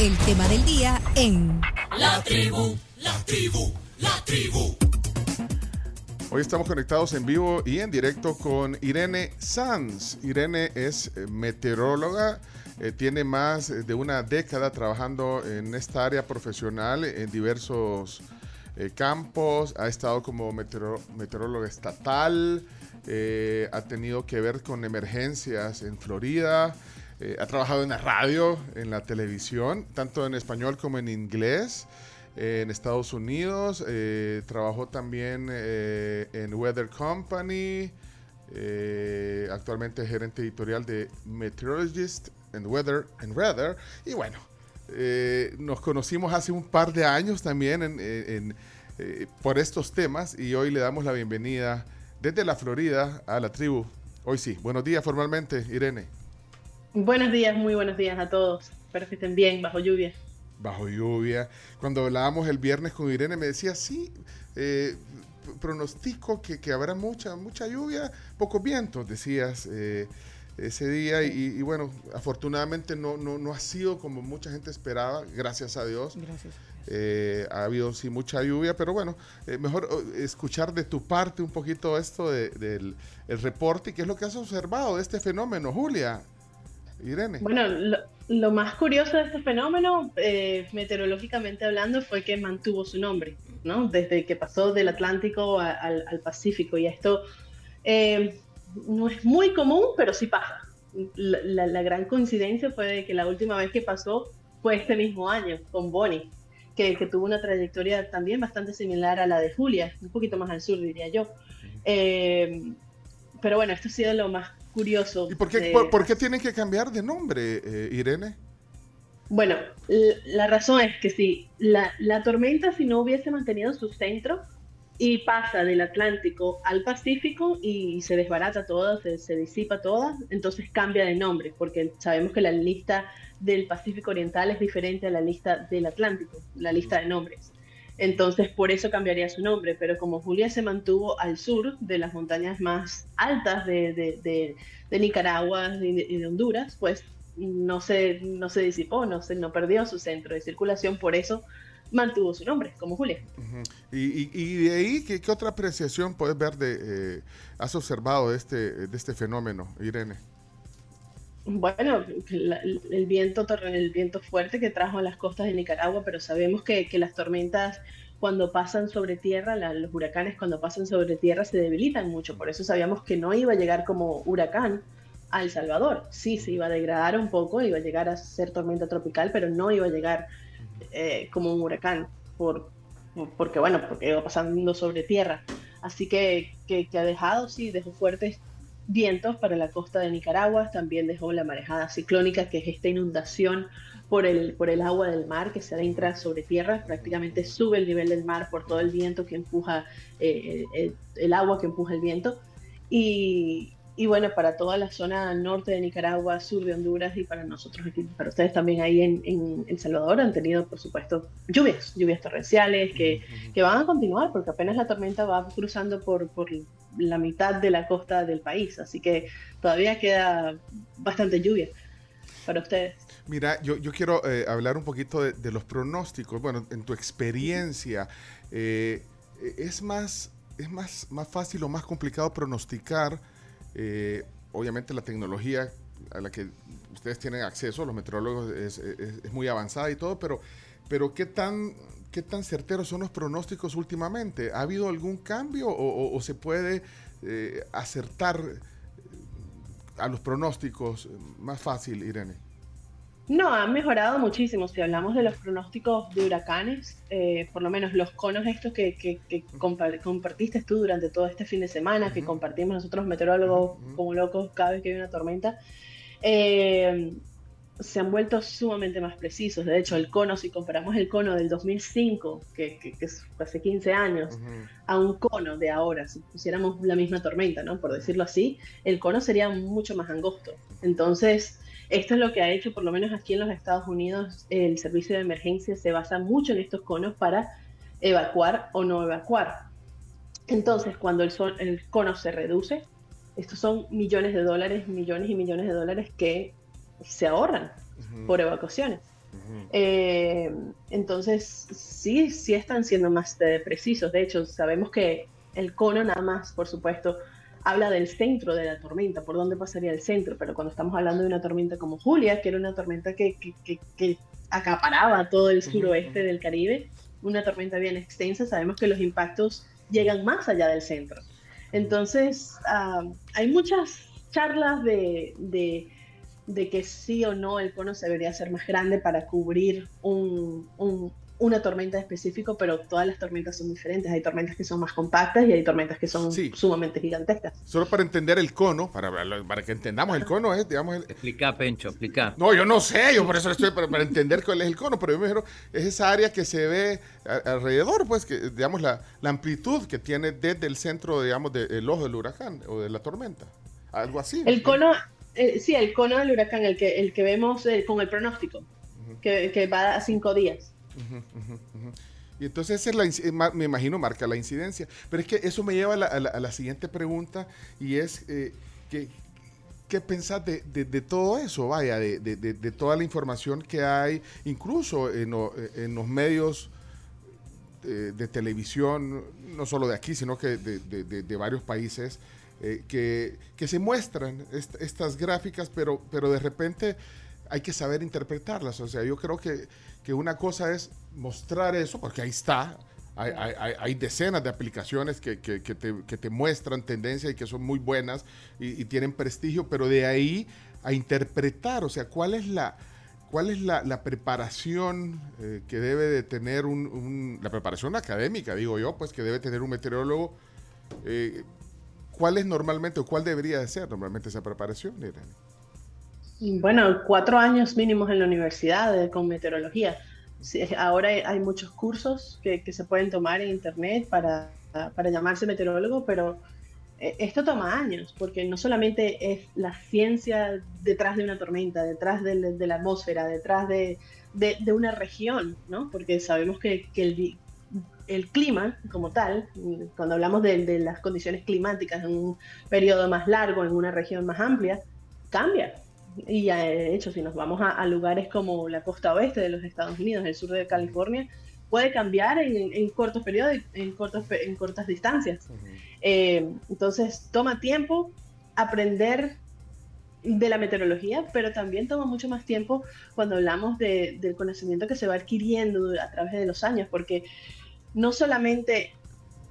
el tema del día en La tribu, la tribu, la tribu. Hoy estamos conectados en vivo y en directo con Irene Sanz. Irene es eh, meteoróloga, eh, tiene más de una década trabajando en esta área profesional en diversos eh, campos, ha estado como meteoróloga estatal, eh, ha tenido que ver con emergencias en Florida, eh, ha trabajado en la radio, en la televisión, tanto en español como en inglés eh, en Estados Unidos, eh, trabajó también eh, en Weather Company, actualmente gerente editorial de Meteorologist and Weather and Weather, y bueno, nos conocimos hace un par de años también por estos temas y hoy le damos la bienvenida desde la Florida a la tribu. Hoy sí, buenos días formalmente, Irene. Buenos días, muy buenos días a todos. Espero que estén bien bajo lluvia. bajo lluvia. Cuando hablábamos el viernes con Irene me decía, sí, eh, pronostico que, que habrá mucha, mucha lluvia, pocos vientos, decías eh, ese día. Y, y bueno, afortunadamente no, no, no ha sido como mucha gente esperaba, gracias a Dios. Gracias. Eh, ha habido sí mucha lluvia, pero bueno, eh, mejor eh, escuchar de tu parte un poquito esto de- del el reporte y qué es lo que has observado de este fenómeno, Julia. Irene. Bueno, lo, lo más curioso de este fenómeno, eh, meteorológicamente hablando, fue que mantuvo su nombre, ¿no? Desde que pasó del Atlántico a- al, al Pacífico. Y esto eh, no es muy común, pero sí pasa. La, la- la gran coincidencia fue de que la última vez que pasó fue este mismo año, con Bonnie, que, que tuvo una trayectoria también bastante similar a la de Julia, un poquito más al sur, diría yo. Eh, pero bueno, esto ha sido lo más curioso. ¿Y por qué, de- por, por qué tienen que cambiar de nombre, eh, Irene? Bueno, la razón es que si la, la tormenta, si no hubiese mantenido su centro y pasa del Atlántico al Pacífico y se desbarata toda, se, se disipa toda, entonces cambia de nombre, porque sabemos que la lista del Pacífico Oriental es diferente a la lista del Atlántico, la lista de nombres. Entonces, por eso cambiaría su nombre, pero como Julia se mantuvo al sur de las montañas más altas de, de- de- de Nicaragua y de, Honduras, pues no se, no se disipó, no, se, no perdió su centro de circulación, por eso mantuvo su nombre, como Julia. Y, y- y de ahí, ¿qué, qué otra apreciación puedes ver de, eh, has observado de este, de este fenómeno, Irene? Bueno, la- el viento, el viento fuerte que trajo a las costas de Nicaragua, pero sabemos que, que las tormentas cuando pasan sobre tierra, la- los huracanes cuando pasan sobre tierra se debilitan mucho, por eso sabíamos que no iba a llegar como huracán a El Salvador. Sí, se iba a degradar un poco, iba a llegar a ser tormenta tropical, pero no iba a llegar eh, como un huracán, por- porque bueno, porque iba pasando sobre tierra. Así que, que, que ha dejado, sí, dejó fuertes vientos para la costa de Nicaragua, también dejó la marejada ciclónica, que es esta inundación por el, por el agua del mar que se adentra sobre tierra, prácticamente sube el nivel del mar por todo el viento que empuja, eh, el, el agua que empuja el viento. Y, y bueno, para toda la zona norte de Nicaragua, sur de Honduras y para nosotros aquí, para ustedes también ahí en, en El Salvador han tenido, por supuesto, lluvias, lluvias torrenciales que, que van a continuar porque apenas la tormenta va cruzando por, por la mitad de la costa del país, así que todavía queda bastante lluvia para ustedes. Mira, yo, yo quiero eh, hablar un poquito de, de los pronósticos. Bueno, en tu experiencia, eh, ¿es, más, ¿es más, más fácil o más complicado pronosticar? eh, obviamente la tecnología a la que ustedes tienen acceso, los meteorólogos, es, es- es muy avanzada y todo, pero, pero ¿qué, tan, ¿qué tan certeros son los pronósticos últimamente? ¿Ha habido algún cambio o, o- o se puede eh, acertar eh, a los pronósticos más fácil, Irene? No, han mejorado muchísimo. Si hablamos de los pronósticos de huracanes, eh, por lo menos los conos estos que, que- que compa- compartiste tú durante todo este fin de semana, que compartimos nosotros meteorólogos como locos cada vez que hay una tormenta, eh, se han vuelto sumamente más precisos. De hecho, el cono, si comparamos el cono del 2005, que, que- que es hace 15 años, a un cono de ahora, si pusiéramos la misma tormenta, ¿no? Por decirlo así, el cono sería mucho más angosto. Entonces, esto es lo que ha hecho, por lo menos aquí en los Estados Unidos, el servicio de emergencia se basa mucho en estos conos para evacuar o no evacuar. Entonces, cuando el, sol- el cono se reduce, estos son millones de dólares, millones y millones de dólares que se ahorran por evacuaciones. Eh, entonces, sí, sí están siendo más precisos. De hecho, sabemos que el cono nada más, por supuesto, habla del centro de la tormenta, por dónde pasaría el centro, pero cuando estamos hablando de una tormenta como Julia, que era una tormenta que, que, acaparaba todo el suroeste del Caribe, una tormenta bien extensa, sabemos que los impactos llegan más allá del centro. Entonces, ah, hay muchas charlas de, de, de, que sí o no el cono se debería hacer más grande para cubrir un, un, una tormenta específico, pero todas las tormentas son diferentes. Hay tormentas que son más compactas y hay tormentas que son sumamente gigantescas. Solo para entender el cono, para, para que entendamos el cono es, digamos... El... Explica, Pencho, explica. No, yo no sé, yo por eso estoy para, entender cuál es el cono, pero yo me refiero, es esa área que se ve alrededor, pues, que digamos la, la amplitud que tiene desde el centro, digamos, del ojo del huracán o de la tormenta. Algo así. El cono, eh, sí, el cono del huracán, el que, el que vemos eh, con el pronóstico, que, que va a cinco días. Y entonces es la, me imagino marca la incidencia. Pero es que eso me lleva a la, siguiente pregunta y es eh, que, ¿qué pensás de, todo eso? Vaya, de, toda la información que hay, incluso en, los medios de, televisión, no solo de aquí, sino que de, varios países, que, se muestran estas gráficas, pero, pero de repente hay que saber interpretarlas. O sea, yo creo que que una cosa es mostrar eso, porque ahí está, hay, decenas de aplicaciones que, te, muestran tendencia y que son muy buenas y, tienen prestigio, pero de ahí a interpretar, o sea, cuál es la, cuál es la, preparación eh, que debe de tener un, la preparación académica, digo yo, pues que debe tener un meteorólogo. Eh, ¿Cuál es normalmente o cuál debería de ser normalmente esa preparación? Bueno, cuatro años mínimos en la universidad con meteorología. Ahora hay muchos cursos que, se pueden tomar en internet para, para, llamarse meteorólogo, pero eh, esto toma años, porque no solamente es la ciencia detrás de una tormenta, detrás de, la atmósfera, detrás de, de, una región, ¿no? Porque sabemos que, que el, el, clima como tal, cuando hablamos de, las condiciones climáticas en un periodo más largo, en una región más amplia, cambia y de hecho si nos vamos a, lugares como la costa oeste de los Estados Unidos, el sur de California, puede cambiar en, cortos periodos, en, cortos, en cortas distancias. Eh, entonces toma tiempo aprender de la meteorología, pero también toma mucho más tiempo cuando hablamos del conocimiento que se va adquiriendo a través de los años, porque no solamente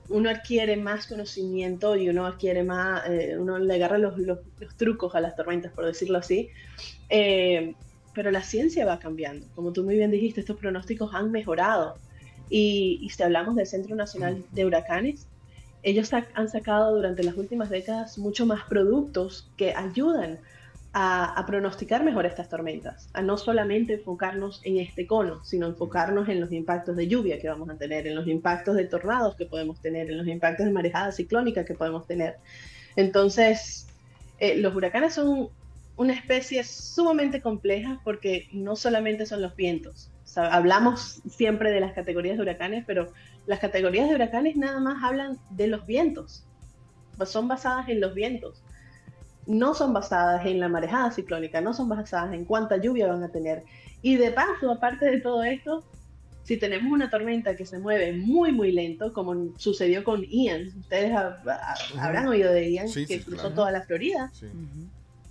uno adquiere más conocimiento y uno adquiere más, eh, uno le agarra los, los, trucos a las tormentas, por decirlo así. Eh, pero la ciencia va cambiando. Como tú muy bien dijiste, estos pronósticos han mejorado. Y, si hablamos del Centro Nacional de Huracanes, ellos han sacado durante las últimas décadas mucho más productos que ayudan a, pronosticar mejor estas tormentas, a no solamente enfocarnos en este cono, sino enfocarnos en los impactos de lluvia que vamos a tener, en los impactos de tornados que podemos tener, en los impactos de marejada ciclónica que podemos tener. Entonces, eh, los huracanes son una especie sumamente compleja porque no solamente son los vientos. hablamos siempre de las categorías de huracanes, pero las categorías de huracanes nada más hablan de los vientos. Son basadas en los vientos no son basadas en la marejada ciclónica, no son basadas en cuánta lluvia van a tener. Y de paso, aparte de todo esto, si tenemos una tormenta que se mueve muy, muy lento, como sucedió con Ian, ustedes habrán oído de Ian, que cruzó toda la Florida,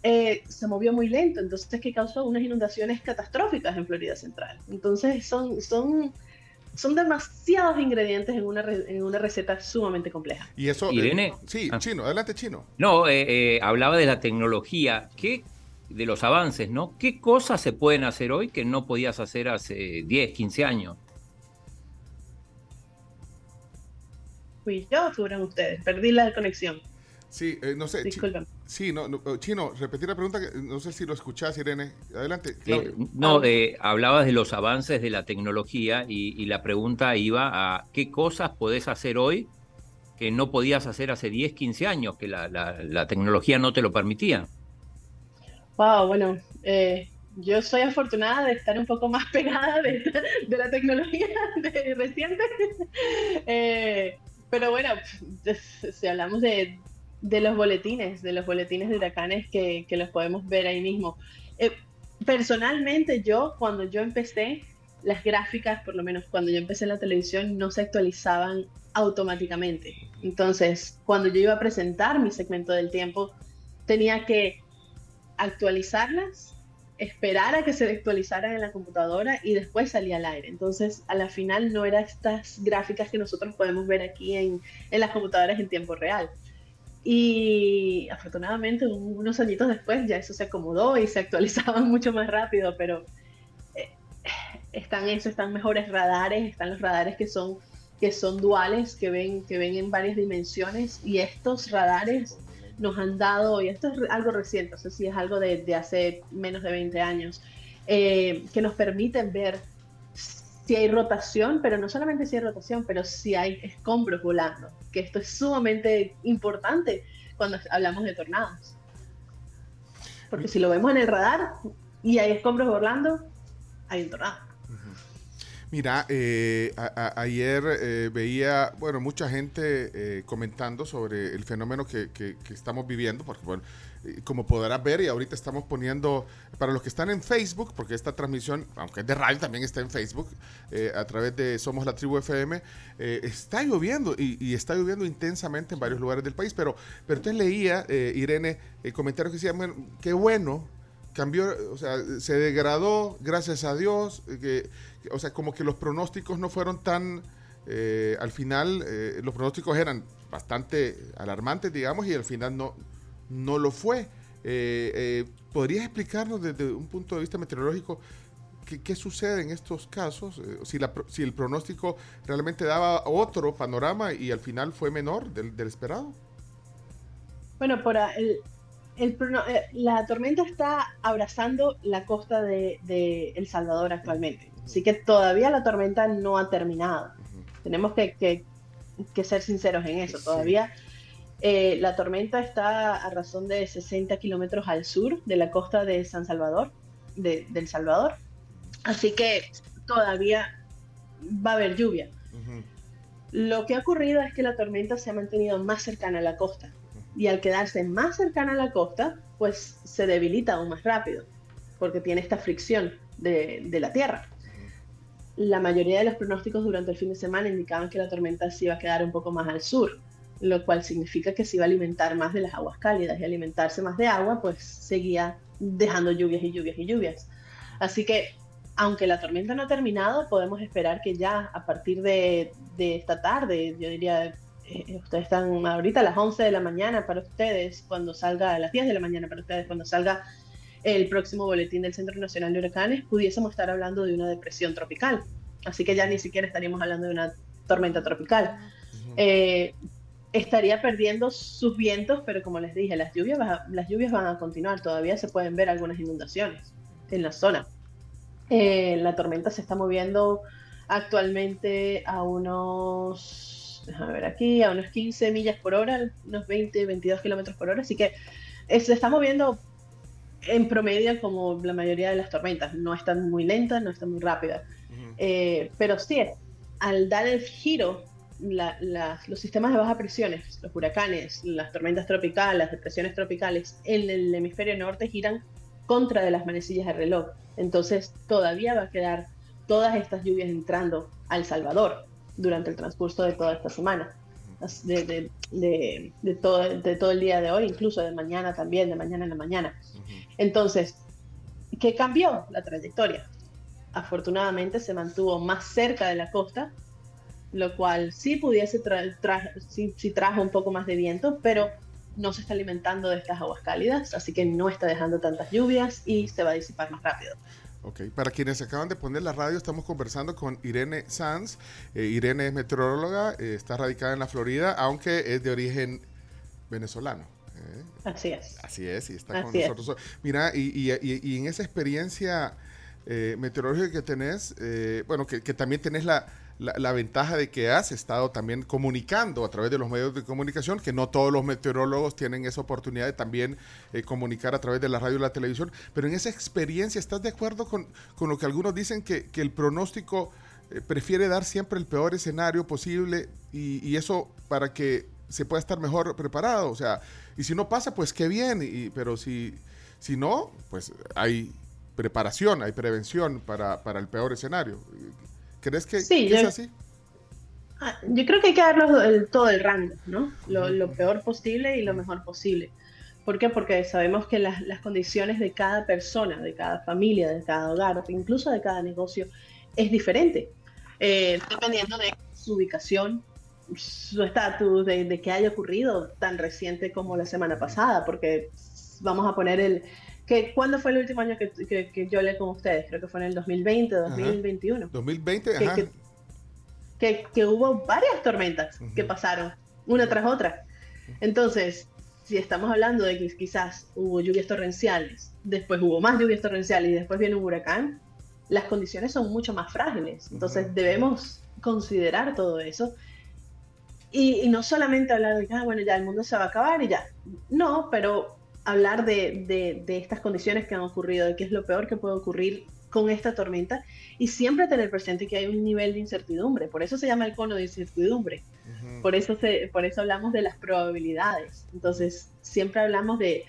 eh, se movió muy lento, entonces que causó unas inundaciones catastróficas en Florida Central. Entonces son, son son demasiados ingredientes en una, en una receta sumamente compleja. Y eso. Eh, Irene. sí, ah. chino, adelante, chino. No, eh, eh, hablaba de la tecnología. ¿Qué, de los avances, ¿no? ¿Qué cosas se pueden hacer hoy que no podías hacer hace 10, 15 años? Fui yo, fueron ustedes. Perdí la conexión. Sí, eh, no sé. Sí, no, eh, Chino, repetir la pregunta, que no sé si lo escuchás, Irene. Adelante. Eh, no, hablabas de los avances de la tecnología y, la pregunta iba a qué cosas podés hacer hoy que no podías hacer hace 10, 15 años, que la, tecnología no te lo permitía. Wow, bueno, yo soy afortunada de estar un poco más pegada de, la tecnología de, reciente. pero bueno, si hablamos de, de los boletines, de los boletines de huracanes que, los podemos ver ahí mismo. Eh, personalmente yo, cuando yo empecé, las gráficas, por lo menos cuando yo empecé en la televisión, no se actualizaban automáticamente. Entonces, cuando yo iba a presentar mi segmento del tiempo, tenía que actualizarlas, esperar a que se actualizaran en la computadora y después salía al aire. Entonces, a la final no eran estas gráficas que nosotros podemos ver aquí en, en las computadoras en tiempo real. Y afortunadamente, unos añitos después ya eso se acomodó y se actualizaban mucho más rápido, pero eh, están eso, están mejores radares, están los radares que son que son duales, que ven, que ven en varias dimensiones, y estos radares nos han dado, y esto es algo reciente, no sé si es algo de, de hace menos de 20 años, eh, que nos permiten ver si hay rotación, pero no solamente si hay rotación, pero si hay escombros volando, que esto es sumamente importante cuando hablamos de tornados. Porque si lo vemos en el radar y hay escombros volando, hay un tornado. Mira, eh, ayer eh, veía, bueno, mucha gente eh, comentando sobre el fenómeno que, que, estamos viviendo, porque, bueno, como podrás ver, y ahorita estamos poniendo, para los que están en Facebook, porque esta transmisión, aunque es de radio, también está en Facebook, a través de Somos la Tribu FM, está lloviendo, y, está lloviendo intensamente en varios lugares del país, pero, pero entonces leía, Irene, comentarios que decían, bueno, qué bueno, cambió, o sea, se degradó, gracias a Dios, que o sea, como que los pronósticos no fueron tan, eh, al final, eh, los pronósticos eran bastante alarmantes, digamos, y al final no, no lo fue. Eh, ¿Podrías explicarnos desde un punto de vista meteorológico qué, sucede en estos casos? si, la, si el pronóstico realmente daba otro panorama y al final fue menor del, esperado. Bueno, por el, la tormenta está abrazando la costa de, de El Salvador actualmente. Así que todavía la tormenta no ha terminado. Tenemos que, ser sinceros en eso. Todavía eh, la tormenta está a razón de 60 kilómetros al sur de la costa de San Salvador, de, El Salvador. Así que todavía va a haber lluvia. Lo que ha ocurrido es que la tormenta se ha mantenido más cercana a la costa. Y al quedarse más cercana a la costa, pues se debilita aún más rápido, porque tiene esta fricción de la tierra la mayoría de los pronósticos durante el fin de semana indicaban que la tormenta se iba a quedar un poco más al sur, lo cual significa que se iba a alimentar más de las aguas cálidas y alimentarse más de agua, pues seguía dejando lluvias y lluvias y lluvias. Así que, aunque la tormenta no ha terminado, podemos esperar que ya a partir de, esta tarde, yo diría, eh, ustedes están ahorita a las 11 de la mañana para ustedes, cuando salga, a las 10 de la mañana para ustedes, cuando salga el próximo boletín del Centro Nacional de Huracanes, pudiésemos estar hablando de una depresión tropical. Así que ya ni siquiera estaríamos hablando de una tormenta tropical. Eh, estaría perdiendo sus vientos, pero como les dije, las lluvias, las lluvias van a continuar. Todavía se pueden ver algunas inundaciones en la zona. Eh, la tormenta se está moviendo actualmente a unos, déjame ver aquí, a unos 15 millas por hora, unos 20, 22 kilómetros por hora. Así que eh, se está moviendo en promedio como la mayoría de las tormentas. No están muy lentas, no están muy rápidas. Eh, pero sí, al dar el giro, los sistemas de baja presiones, los huracanes, las tormentas tropicales, las depresiones tropicales en el hemisferio norte giran contra de las manecillas de reloj. Entonces todavía va a quedar todas estas lluvias entrando a El Salvador durante el transcurso de toda esta semana. De, todo, de todo el día de hoy, incluso de mañana también, de mañana en la mañana. Entonces, ¿qué cambió la trayectoria? Afortunadamente se mantuvo más cerca de la costa, lo cual sí pudiese trajo un poco más de viento, pero no se está alimentando de estas aguas cálidas, así que no está dejando tantas lluvias y se va a disipar más rápido. Ok, para quienes acaban de poner la radio, estamos conversando con Irene Sanz. Eh, Irene es meteoróloga, eh, está radicada en la Florida, aunque es de origen venezolano. ¿eh? Así es. Así es, y está con nosotros. Mira, y, en esa experiencia meteorológica que tenés, bueno, que, también tenés la, ventaja de que has estado también comunicando a través de los medios de comunicación, que no todos los meteorólogos tienen esa oportunidad de también comunicar a través de la radio y la televisión, pero en esa experiencia, ¿estás de acuerdo con, lo que algunos dicen que, el pronóstico prefiere dar siempre el peor escenario posible y, y, eso para que se pueda estar mejor preparado. O sea, y si no pasa, pues qué bien, y, pero si, si no, pues hay preparación, hay prevención para, para el peor escenario. ¿Crees que, Sí, que es así? Ah, Yo creo que hay que darlos el- todo el rango, ¿no? Lo, lo peor posible y lo mejor posible. ¿Por qué? Porque sabemos que las, las condiciones de cada persona, de cada familia, de cada hogar, incluso de cada negocio, es diferente. Eh, dependiendo de su ubicación, su estatus, de, de que haya ocurrido tan reciente como la semana pasada, porque vamos a poner el... Que, ¿Cuándo fue el último año que, que, que yo hablé con ustedes? Creo que fue en el 2020, 2021 2020, que- ajá. que- que, que hubo varias tormentas que pasaron una tras otra. Entonces, si estamos hablando de que quizás hubo lluvias torrenciales, después hubo más lluvias torrenciales y después viene un huracán, las condiciones son mucho más frágiles. Entonces, debemos considerar todo eso. Y, y no solamente hablar de que, ah, bueno, ya el mundo se va a acabar y ya. No, pero hablar de, de, de estas condiciones que han ocurrido, de qué es lo peor que puede ocurrir con esta tormenta y siempre tener presente que hay un nivel de incertidumbre. Por eso se llama el cono de incertidumbre. Ujú. Por eso, se, por eso hablamos de las probabilidades. Entonces, siempre hablamos de,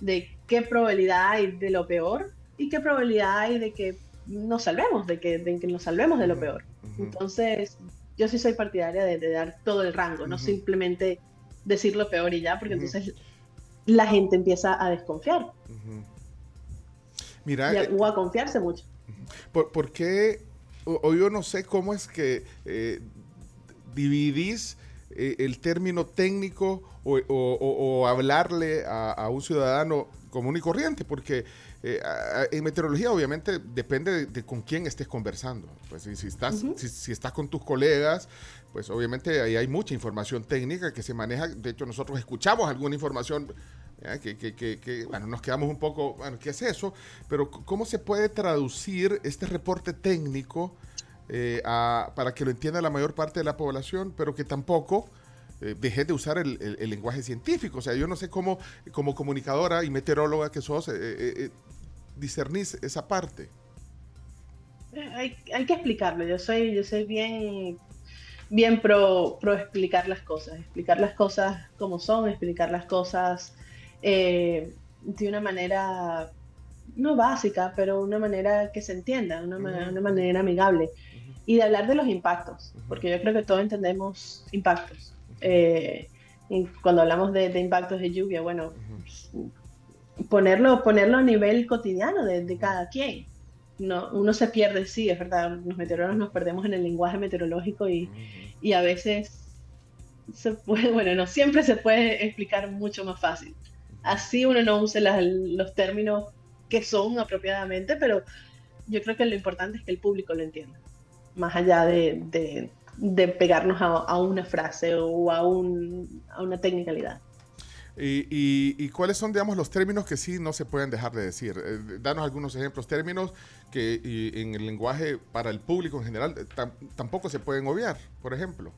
de qué probabilidad hay de lo peor y qué probabilidad hay de que nos salvemos, de que, de que nos salvemos de lo peor. ujú. Entonces, yo sí soy partidaria de, de dar todo el rango, no Ujú. simplemente decir lo peor y ya, porque entonces la gente empieza a desconfiar. Mira, y eh, o a confiarse mucho. ¿por, por qué? O, o yo no sé cómo es que eh, dividís eh, el término técnico o, hablarle a, a un ciudadano común y corriente, porque eh, a- en meteorología obviamente depende de, de con quién estés conversando. Pues si, si estás, si estás con tus colegas, pues obviamente ahí hay mucha información técnica que se maneja. De hecho, nosotros escuchamos alguna información que, que- bueno, nos quedamos un poco, bueno, ¿qué es eso? Pero ¿cómo se puede traducir este reporte técnico eh, a- para que lo entienda la mayor parte de la población, pero que tampoco eh, de usar el, lenguaje científico? O sea, yo no sé cómo, como comunicadora y meteoróloga que sos, eh, eh, eh, discernís esa parte. Hay, hay que explicarlo. Yo soy, yo soy bien, bien pro, pro explicar las cosas, explicar las cosas como son, explicar las cosas eh, de una manera no básica, pero una manera que se entienda, una, ma- Ujú. una manera amigable. Y de hablar de los impactos, porque yo creo que todos entendemos impactos. Eh, y cuando hablamos de, de impactos de lluvia, bueno, ponerlo, ponerlo a nivel cotidiano de, de cada quien. No, uno se pierde, sí, es verdad, los meteorólogos nos perdemos en el lenguaje meteorológico y, y a veces se puede, bueno, no siempre se puede explicar mucho más fácil. Así uno no use las- los términos que son apropiadamente, pero yo creo que lo importante es que el público lo entienda, más allá de, de- de pegarnos a, a una frase o a, un, a una technicalidad. Y, y- y cuáles son, digamos, los términos que sí no se pueden dejar de decir? Eh, danos algunos ejemplos, términos que y en el lenguaje para el público en general eh, tam- tampoco se pueden obviar, por ejemplo.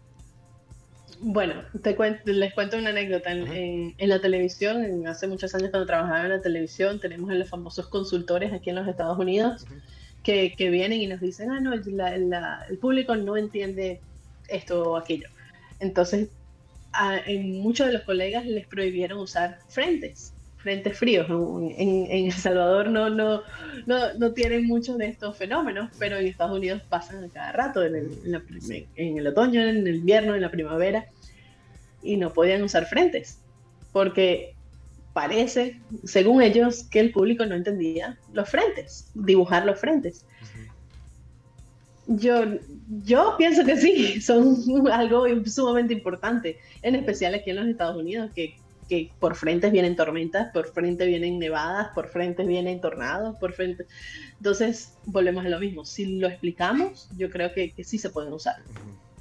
Bueno, te cuento, les cuento una anécdota. En, en- en la televisión, en- hace muchos años cuando trabajaba en la televisión, tenemos a los famosos consultores aquí en los Estados Unidos que, que vienen y nos dicen, ah, no, la- la- el público no entiende esto o aquello. Entonces, a, en muchos de los colegas les prohibieron usar frentes, frentes fríos. En, El Salvador no, no, no, no tienen muchos de estos fenómenos, pero en Estados Unidos pasan a cada rato, en el otoño, en el invierno, en la primavera, y no podían usar frentes, porque parece, según ellos, que el público no entendía los frentes, dibujar los frentes. Yo, yo pienso que sí, son algo sumamente importante, en especial aquí en los Estados Unidos, que, que por frentes vienen tormentas, por frente vienen nevadas, por frentes vienen tornados, por frente... Entonces, volvemos a lo mismo. Si lo explicamos, yo creo que, que sí se pueden usar.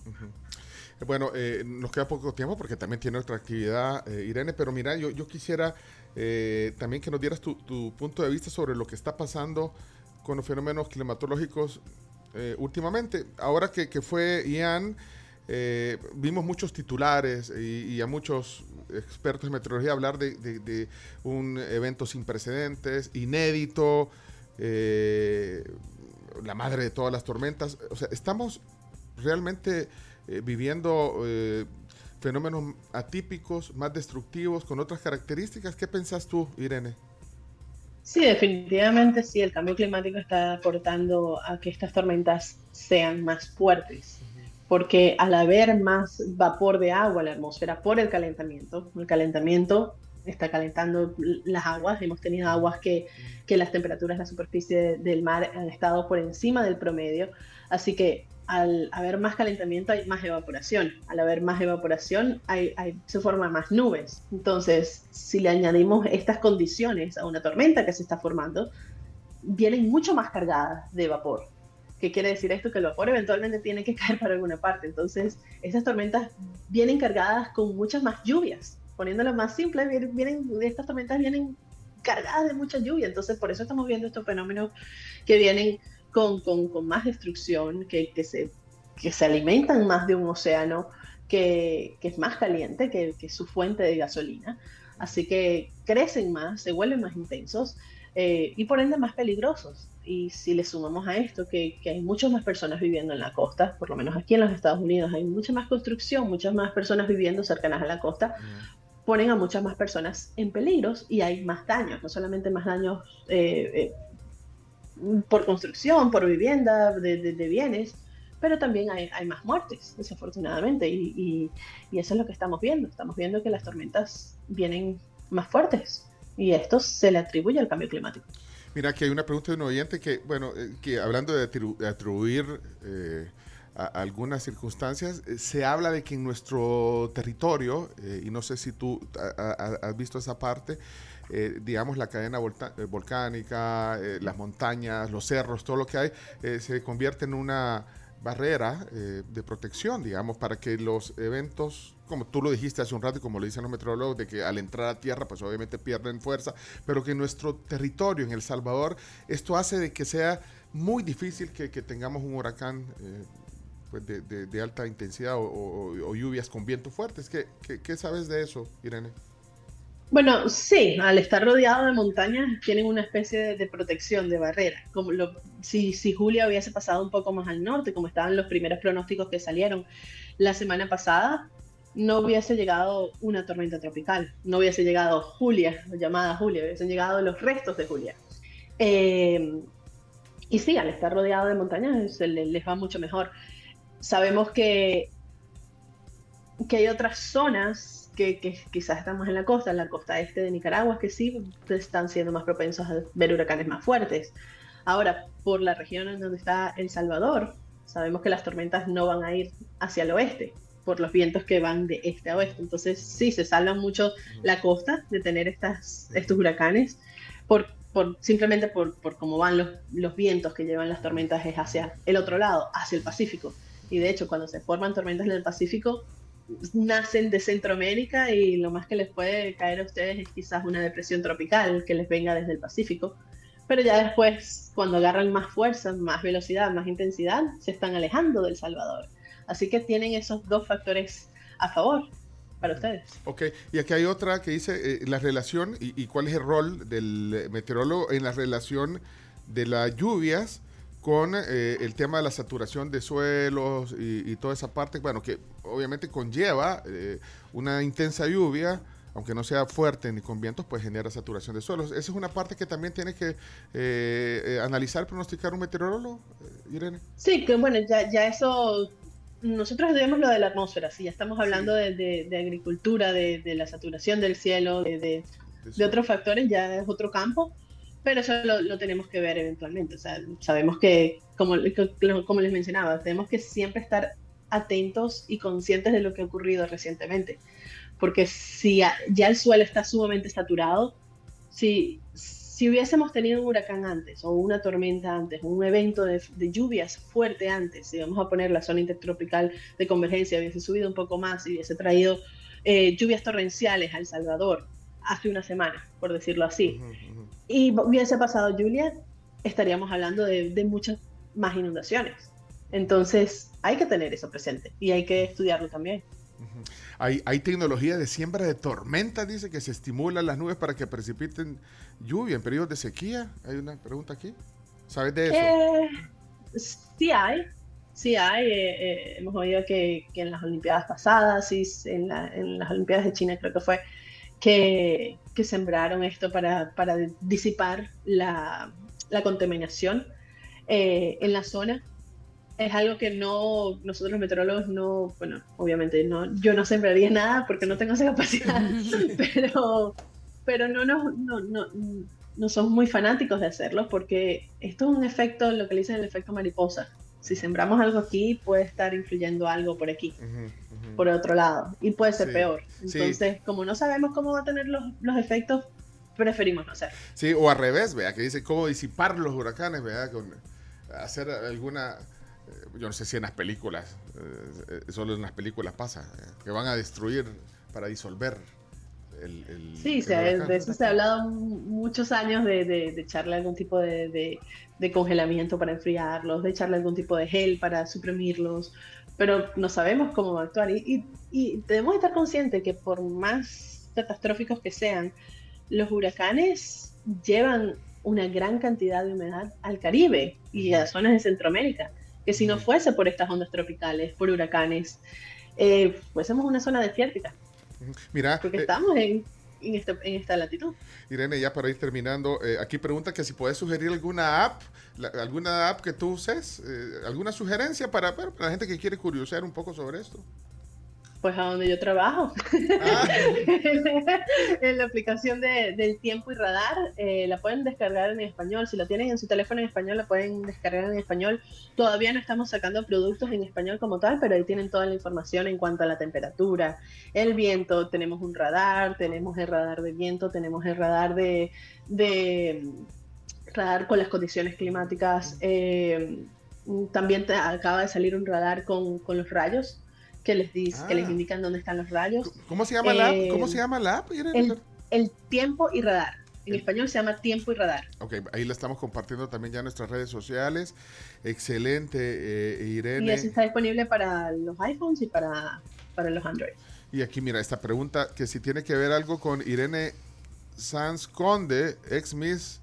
Ujú. Bueno, eh, nos queda poco tiempo porque también tiene otra actividad, eh, Irene, pero mira, yo, yo quisiera eh, también que nos dieras tu punto de vista sobre lo que está pasando con los fenómenos climatológicos eh, últimamente. Ahora que, fue Ian, eh, vimos muchos titulares y, a muchos expertos en meteorología hablar de, un evento sin precedentes, inédito, eh, la madre de todas las tormentas. O sea, estamos realmente viviendo fenómenos atípicos, más destructivos, con otras características. ¿Qué pensás tú, Irene? Sí, definitivamente sí, el cambio climático está aportando a que estas tormentas sean más fuertes, porque al haber más vapor de agua en la atmósfera por el calentamiento, el calentamiento está calentando las aguas, hemos tenido aguas que, que las temperaturas de la superficie del mar han estado por encima del promedio, así que al haber más calentamiento hay más evaporación. Al haber más evaporación se forman más nubes. Entonces, si le añadimos estas condiciones a una tormenta que se está formando, vienen mucho más cargadas de vapor. ¿Qué quiere decir esto? Que el vapor eventualmente tiene que caer para alguna parte. Entonces, estas tormentas vienen cargadas con muchas más lluvias. Poniéndolo más simple, vienen, estas tormentas vienen cargadas de mucha lluvia. Entonces, por eso estamos viendo estos fenómenos que vienen con, con, más destrucción, que, que, se, que se alimentan más de un océano que, que es más caliente que, que, su fuente de gasolina. Así que crecen más, se vuelven más intensos eh, y por ende más peligrosos. Y si le sumamos a esto que, que, hay muchas más personas viviendo en la costa, por lo menos aquí en los Estados Unidos hay mucha más construcción, muchas más personas viviendo cercanas a la costa, ponen a muchas más personas en peligros y hay más daños, no solamente más daños eh, eh por construcción, por vivienda, de, bienes, pero también hay, más muertes, desafortunadamente, y, eso es lo que estamos viendo. Estamos viendo que las tormentas vienen más fuertes y esto se le atribuye al cambio climático. Mira, que hay una pregunta de un oyente que, bueno, eh, que hablando de atribuir eh, a algunas circunstancias, eh, se habla de que en nuestro territorio, y no sé si tú has visto esa parte, eh, digamos, la cadena eh, volcánica, eh, las montañas, los cerros, todo lo que hay, se convierte en una barrera de protección, digamos, para que los eventos, como tú lo dijiste hace un rato y como lo dicen los meteorólogos, de que al entrar a tierra, pues obviamente pierden fuerza, pero que en nuestro territorio, en El Salvador, esto hace de que sea muy difícil que, tengamos un huracán pues de, alta intensidad o, lluvias con vientos fuertes. ¿Qué, qué sabes de eso, Irene? Bueno, sí, al estar rodeado de montañas tienen una especie de, protección, de barrera. Como si, si Julia hubiese pasado un poco más al norte, como estaban los primeros pronósticos que salieron la semana pasada, no hubiese llegado una tormenta tropical, no hubiese llegado Julia, llamada Julia, hubiesen llegado los restos de Julia. Eh, y sí, al estar rodeado de montañas les va mucho mejor. Sabemos que, que hay otras zonas que, quizás estamos en la costa, en la costa este de Nicaragua, que sí están siendo más propensos a ver huracanes más fuertes. Ahora, por la región en donde está El Salvador, sabemos que las tormentas no van a ir hacia el oeste, por los vientos que van de este a oeste. Entonces, sí, se salva mucho la costa de tener estas, estos huracanes, por, por simplemente por, por, cómo van los, los vientos que llevan las tormentas es hacia el otro lado, hacia el Pacífico. Y de hecho, cuando se forman tormentas en el Pacífico, nacen de Centroamérica y lo más que les puede caer a ustedes es quizás una depresión tropical que les venga desde el Pacífico. Pero ya después, cuando agarran más fuerza, más velocidad, más intensidad, se están alejando del Salvador. Así que tienen esos dos factores a favor para ustedes. Ok, y aquí hay otra que dice eh, la relación y, y, cuál es el rol del meteorólogo en la relación de las lluvias con eh, el tema de la saturación de suelos y, toda esa parte, bueno, que obviamente conlleva eh, una intensa lluvia, aunque no sea fuerte ni con vientos, pues genera saturación de suelos. Esa es una parte que también tiene que eh, analizar, pronosticar un meteorólogo, Irene. Sí, que bueno, ya, ya eso, nosotros estudiamos lo de la atmósfera, sí, ya estamos hablando de, agricultura, de, la saturación del cielo, de, de otros factores, ya es otro campo pero eso lo, tenemos que ver eventualmente. O sea, sabemos que, como, como les mencionaba, tenemos que siempre estar atentos y conscientes de lo que ha ocurrido recientemente. Porque si ya, el suelo está sumamente saturado, si, si hubiésemos tenido un huracán antes, o una tormenta antes, un evento de, lluvias fuerte antes, si vamos a poner la zona intertropical de convergencia, hubiese subido un poco más y hubiese traído eh, lluvias torrenciales a El Salvador hace una semana, por decirlo así y hubiese pasado Julia, estaríamos hablando de, muchas más inundaciones. Entonces, hay que tener eso presente y hay que estudiarlo también. hay, hay, tecnología de siembra de tormentas, dice que se estimulan las nubes para que precipiten lluvia en periodos de sequía. Hay una pregunta aquí. ¿Sabes de eso? Eh, sí hay, sí hay. Eh, eh, hemos oído que, en las Olimpiadas pasadas, y en, en, las Olimpiadas de China creo que fue, que, que sembraron esto para, para disipar la, la contaminación eh, en la zona. Es algo que no, nosotros los meteorólogos no, bueno, obviamente no, yo no sembraría nada porque no tengo esa capacidad, pero, pero no, no, no, no, no somos muy fanáticos de hacerlo porque esto es un efecto, lo que le dicen el efecto mariposa. Si sembramos algo aquí, puede estar influyendo algo por aquí, por otro lado, y puede ser peor. Entonces, como no sabemos cómo va a tener los, los efectos, preferimos no hacer. Sí, o al revés, vea, que dice cómo disipar los huracanes, vea, con hacer alguna, eh, yo no sé si en las películas, eh, eh, solo en las películas pasa, que van a destruir para disolver el, el sí, de eso se ha hablado muchos años de, de, echarle algún tipo de, de, congelamiento para enfriarlos, de echarle algún tipo de gel para suprimirlos, pero no sabemos cómo va a actuar. Y, y, y debemos estar conscientes que por más catastróficos que sean, los huracanes llevan una gran cantidad de humedad al Caribe y a zonas de Centroamérica, que si no fuese por estas ondas tropicales, por huracanes, eh, fuésemos una zona desértica. Mira, porque eh, estamos en, este, en, esta latitud. Irene, ya para ir terminando, eh, aquí pregunta que si puedes sugerir alguna app, alguna app que tú uses, alguna sugerencia para, para la gente que quiere curiosear un poco sobre esto. Pues a donde yo trabajo. Ah. en la aplicación de, del tiempo y radar, eh, la pueden descargar en español. Si la tienen en su teléfono en español, la pueden descargar en español. Todavía no estamos sacando productos en español como tal, pero ahí tienen toda la información en cuanto a la temperatura, el viento. Tenemos un radar, tenemos el radar de viento, tenemos el radar de, de radar con las condiciones climáticas. Eh, también acaba de salir un radar con, con los rayos que les, dice, que les ah. indican dónde están los rayos. ¿Cómo se llama la app? ¿Cómo se llama la app? El, tiempo y radar. En español se llama tiempo y radar. Ok, ahí la estamos compartiendo también ya en nuestras redes sociales. Excelente, eh, Irene. Y así está disponible para los iPhones y para, para los Android. Y aquí mira esta pregunta que si tiene que ver algo con Irene Sanz Conde, ex Miss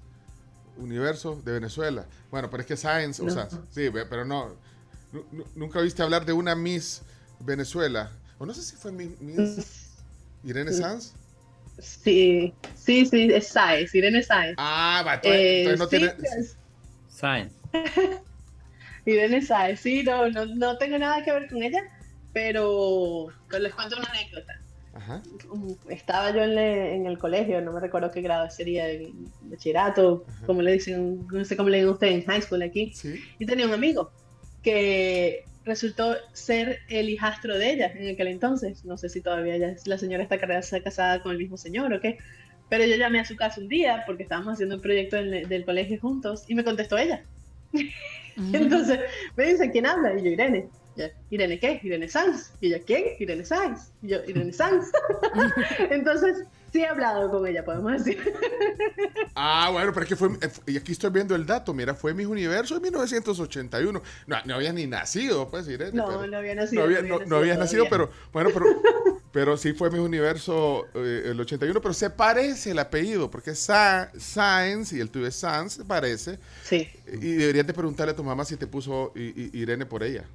Universo de Venezuela. Bueno, pero es que Science, o sea, sí, pero no, nunca viste hablar de una Miss Venezuela. O no sé si fue mi, Irene Sanz. Sí, sí, sí, es Saez, Irene Saez. Ah, va, entonces, no eh, tiene... Saez. Irene Saez, sí, no, no, no, tengo nada que ver con ella, pero, les cuento una anécdota. Ajá. Estaba yo en, el colegio, no me recuerdo qué grado sería, en bachillerato, como le dicen, no sé cómo le dicen ustedes en high school aquí, ¿Sí? y tenía un amigo que resultó ser el hijastro de ella en aquel entonces. No sé si todavía la señora está casada con el mismo señor o qué. Pero yo llamé a su casa un día porque estábamos haciendo un proyecto del, colegio juntos y me contestó ella. entonces me dice, ¿quién habla? Y yo, Irene. ¿Irene qué? Irene Sanz. Y ella, ¿quién? Irene Sanz. Y yo, Irene Sanz. entonces sí he hablado con ella, podemos decir. Ah, bueno, pero es que fue, eh, y aquí estoy viendo el dato, mira, fue Mis Universo en 1981. No, no había ni nacido, pues, Irene. No, no había nacido. No había, nacido, pero, bueno, pero, pero sí fue Mis Universo eh, el 81, pero se parece el apellido, porque Sa Science y el tuyo es Sans, se parece. Sí. Y deberías de preguntarle a tu mamá si te puso Irene por ella.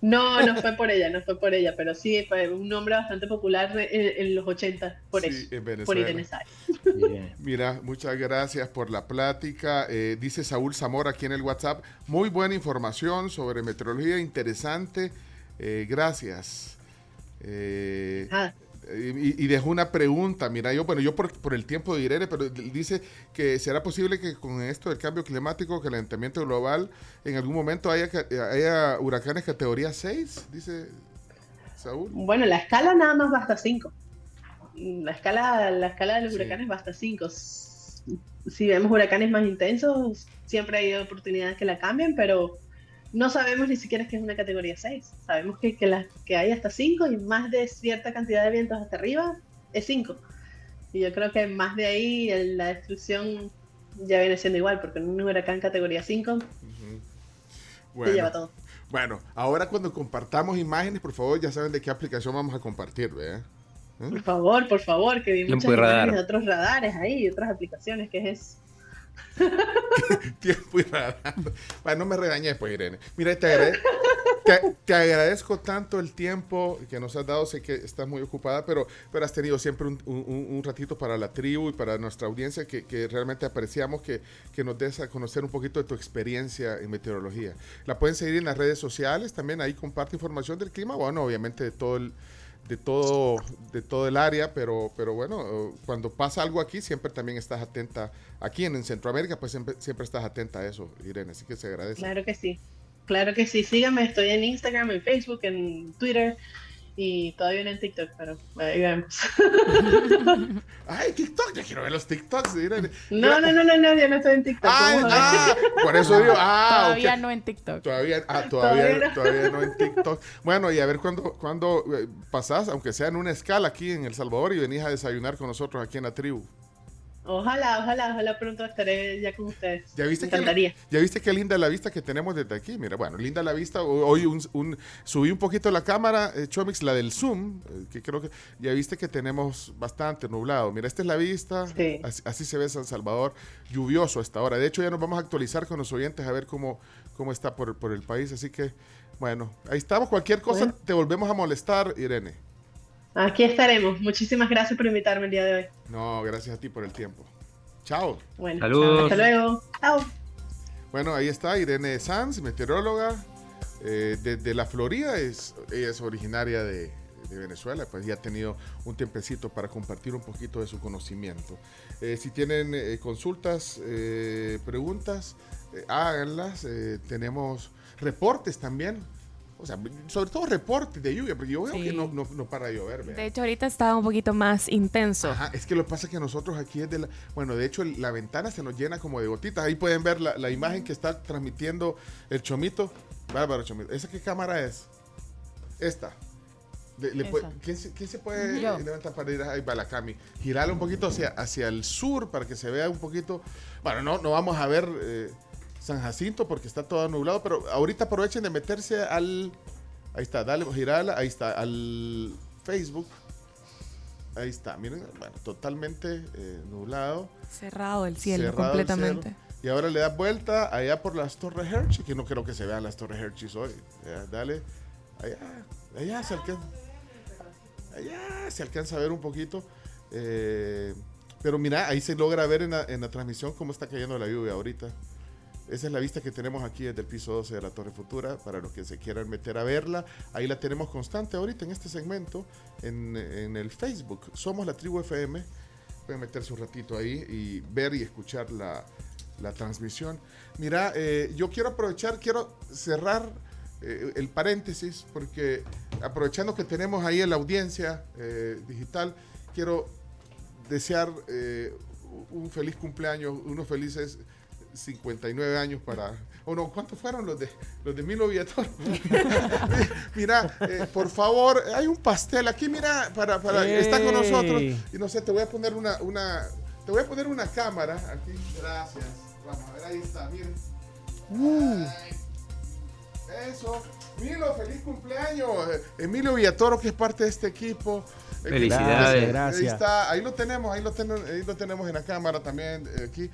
No, no fue por ella, no fue por ella, pero sí fue un nombre bastante popular en, los 80 por eso, por Irene Mira, muchas gracias por la plática. Eh, dice Saúl Zamora aquí en el WhatsApp, muy buena información sobre meteorología, interesante. Eh, gracias. Eh, ah, y, dejó una pregunta, mira, yo, bueno, yo por, el tiempo de Irene, pero dice que será posible que con esto del cambio climático, calentamiento global, en algún momento haya, haya huracanes categoría 6, dice Saúl. Bueno, la escala nada más va hasta 5. La escala, la escala de los huracanes va hasta 5. Si vemos huracanes más intensos, siempre hay oportunidades que la cambien, pero no sabemos ni siquiera que es una categoría 6. Sabemos que, que, que hay hasta 5 y más de cierta cantidad de vientos hasta arriba es 5. Y yo creo que más de ahí la destrucción ya viene siendo igual, porque en un huracán categoría 5 se lleva todo. Bueno, ahora cuando compartamos imágenes, por favor, ya saben de qué aplicación vamos a compartir, ¿verdad? ¿Eh? Por favor, por favor, que vi muchas imágenes de otros radares ahí, otras aplicaciones, que es Tiempo y Bueno, no me regañes pues, Irene. Mira, te, te, agradezco tanto el tiempo que nos has dado. Sé que estás muy ocupada, pero, pero has tenido siempre un, ratito para la tribu y para nuestra audiencia que, realmente apreciamos que, que, nos des a conocer un poquito de tu experiencia en meteorología. La pueden seguir en las redes sociales, también ahí comparte información del clima, bueno, obviamente de todo el de todo, de todo el área, pero, pero bueno, cuando pasa algo aquí, siempre también estás atenta, aquí en, Centroamérica, pues siempre, siempre estí atenta a eso, Irene, así que se agradece. Claro que sí, claro que sí, síganme, estoy en Instagram, en Facebook, en Twitter, y todavía no en TikTok, pero ahí vemos. Ay, TikTok, ya quiero ver los TikToks. No, no, no, no, no, yo no estoy en TikTok. ah, por eso digo, ah, todavía no en TikTok. Todavía, ah, todavía, todavía, no. en TikTok. Bueno, y a ver cuándo cuando eh, pasás, aunque sea en una escala aquí en El Salvador, y venís a desayunar con nosotros aquí en la tribu. Ojalá, ojalá, ojalá pronto estaré ya con ustedes. ¿Ya viste, que, ¿Ya viste qué linda la vista que tenemos desde aquí? Mira, bueno, linda la vista. Hoy un, subí un poquito la cámara, eh, Chomix, la del Zoom, eh, que creo que ya viste que tenemos bastante nublado. Mira, esta es la vista. Así, se ve San Salvador, lluvioso hasta ahora. De hecho, ya nos vamos a actualizar con los oyentes a ver cómo, cómo está por, por el país. Así que, bueno, ahí estamos. Cualquier cosa, te volvemos a molestar, Irene. Aquí estaremos. Muchísimas gracias por invitarme el día de hoy. No, gracias a ti por el tiempo. Chao. Bueno, hasta luego. Chao. Bueno, ahí está Irene Sanz, meteoróloga eh, desde la Florida. Es, ella es originaria de, Venezuela, pues ya ha tenido un tiempecito para compartir un poquito de su conocimiento. Eh, si tienen eh, consultas, preguntas, háganlas. tenemos reportes también o sea, sobre todo reportes de lluvia, porque yo veo que no, no, para de llover. De hecho, ahorita está un poquito más intenso. Ajá, es que lo que pasa es que nosotros aquí es de la... Bueno, de hecho, la ventana se nos llena como de gotitas. Ahí pueden ver la, la imagen que está transmitiendo el chomito. Bárbaro chomito. ¿Esa qué cámara es? Esta. ¿quién, se, puede levantar para ir ahí para la cami? Girarla un poquito hacia, hacia el sur para que se vea un poquito. Bueno, no, no vamos a ver... Eh, San Jacinto porque está todo nublado, pero ahorita aprovechen de meterse al... Ahí está, dale, girala, ahí está, al Facebook. Ahí está, miren, bueno, totalmente eh, nublado. Cerrado el cielo completamente. Y ahora le das vuelta allá por las Torres Hershey, que no creo que se vean las Torres Hershey hoy. dale, allá, allá se alcanza. Allá se alcanza a ver un poquito. Eh, pero mira, ahí se logra ver en la, en la transmisión cómo está cayendo la lluvia ahorita. Esa es la vista que tenemos aquí desde el piso 12 de la Torre Futura, para los que se quieran meter a verla. Ahí la tenemos constante ahorita en este segmento, en, el Facebook. Somos la Tribu FM. Pueden meterse un ratito ahí y ver y escuchar la, transmisión. Mira, eh, yo quiero aprovechar, quiero cerrar eh, el paréntesis, porque aprovechando que tenemos ahí en la audiencia eh, digital, quiero desear un feliz cumpleaños, unos felices 59 años para... ¿O no? ¿Cuántos fueron los de, los de Milo Viator? mira, eh, por favor, hay un pastel aquí, mira, para, para está con nosotros. Y no sé, te voy a poner una, una, te voy a poner una cámara aquí. Gracias. Vamos a ver, ahí está, miren. Uh. Eso. Milo, feliz cumpleaños. Emilio Villatoro, que es parte de este equipo. Felicidades. Gracias. Ahí está, ahí lo tenemos, ahí lo, tenemos, ahí lo tenemos en la cámara también, eh, aquí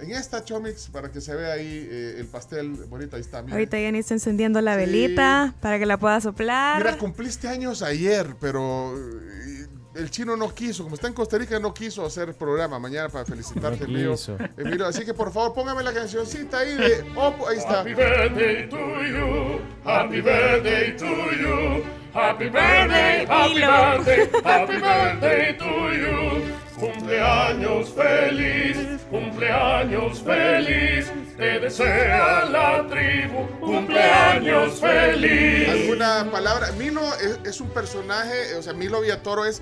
en esta Chomix, para que se vea ahí eh, el pastel bonito, ahí está. Ahorita ya está encendiendo la velita para que la pueda soplar. Mira, cumpliste años ayer, pero eh, el chino no quiso, como está en Costa Rica, no quiso hacer programa mañana para felicitarte, Emilio. Emilio. Así que por favor, póngame la cancioncita ahí de Oppo, ahí está. Happy birthday to you, happy birthday to you, happy birthday, happy birthday, happy birthday to you. Cumpleaños feliz, cumpleaños feliz, te desea la tribu, cumpleaños feliz. ¿Alguna palabra? Milo es, un personaje, o sea, Milo Villatoro es,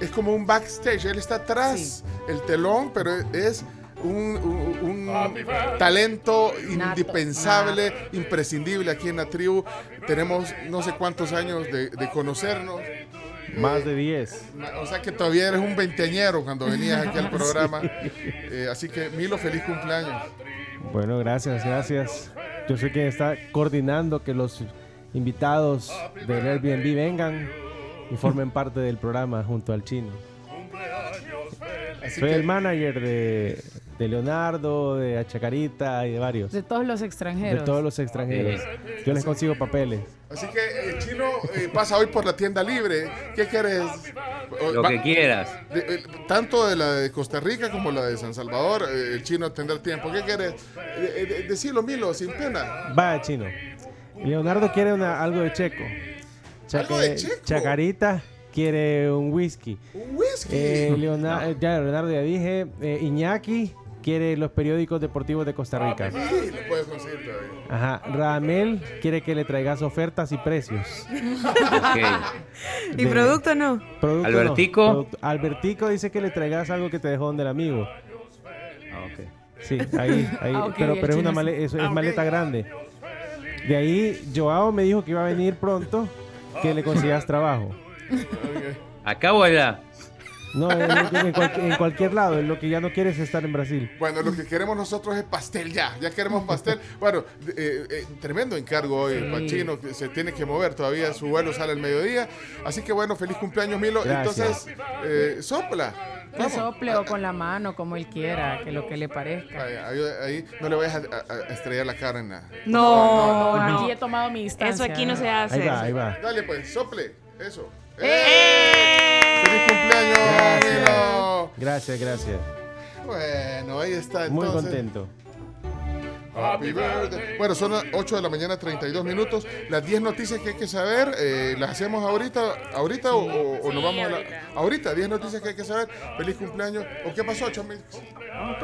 es, como un backstage, él está atrás el telón, pero es un, talento indispensable, imprescindible aquí en la tribu. Tenemos no sé cuántos años de, de conocernos. Más de 10. O sea que todavía eres un veinteañero cuando venías aquí al programa. Eh, así que Milo, feliz cumpleaños. Bueno, gracias, gracias. Yo sé que está coordinando que los invitados del Airbnb vengan y formen parte del programa junto al chino. Soy el manager de, de Leonardo, de Achacarita y de varios. De todos los De extranjeros. todos los extranjeros. Yo les consigo papeles. Así que el chino eh, pasa hoy por la tienda libre. ¿Qué quieres? Lo va- que quieras. de- eh, tanto de la de Costa Rica como la de San Salvador, eh, el chino tendrá tiempo. ¿Qué quieres? Eh, eh, decilo, Milo, sin pena. Va, chino. Leonardo quiere una, algo de checo. ¿Algo de checo? Chacarita quiere un whisky. Un whisky. Eh, Leonardo, eh, ya, Leonardo ya dije. Eh, Iñaki quiere los periódicos deportivos de Costa Rica. Sí, lo puedes conseguir todavía. Ajá. Ramel quiere que le traigas ofertas y precios. Ok. ¿Y De- producto no? Producto no, ¿Albertico? producto- Albertico dice que le traigas algo que te dejó donde el amigo. Ah, ok. Sí, ahí, ahí. Ah, ok, pero el pero es una chino male- sí. es, es Ah, ok. maleta grande. De ahí, Joao me dijo que iba a venir pronto, que le consigas trabajo. Acá o allá. No, en, en cual- en cualquier lado. Lo que ya no quiere es estar en Brasil. Bueno, lo que queremos nosotros es pastel ya. Ya queremos pastel. Bueno, eh, eh, tremendo encargo hoy, Sí. Pachino, que se tiene que mover todavía. Su vuelo sale al mediodía. Así que bueno, feliz cumpleaños, Milo. Gracias. Entonces, eh, sopla. Que sople o con la mano, como él quiera, que lo que le parezca. Ahí, ahí- ahí no le vayas a, a- a estrellar la cara en la. No, No, no. aquí he tomado mi distancia. Eso aquí no se Ahí hace. va, ahí va. Dale, pues, sople. Eso. ¡Eh! ¡Feliz cumpleaños, Milo! Gracias, gracias. Bueno, ahí está. Muy entonces. contento. Happy birthday. Bueno, son las 8 de la mañana, 32 minutos. Las 10 noticias que hay que saber, eh, ¿las hacemos ahorita, ahorita o, o- o nos vamos a la... Ahorita, 10 noticias que hay que saber. Feliz cumpleaños. ¿O qué pasó, Chomix?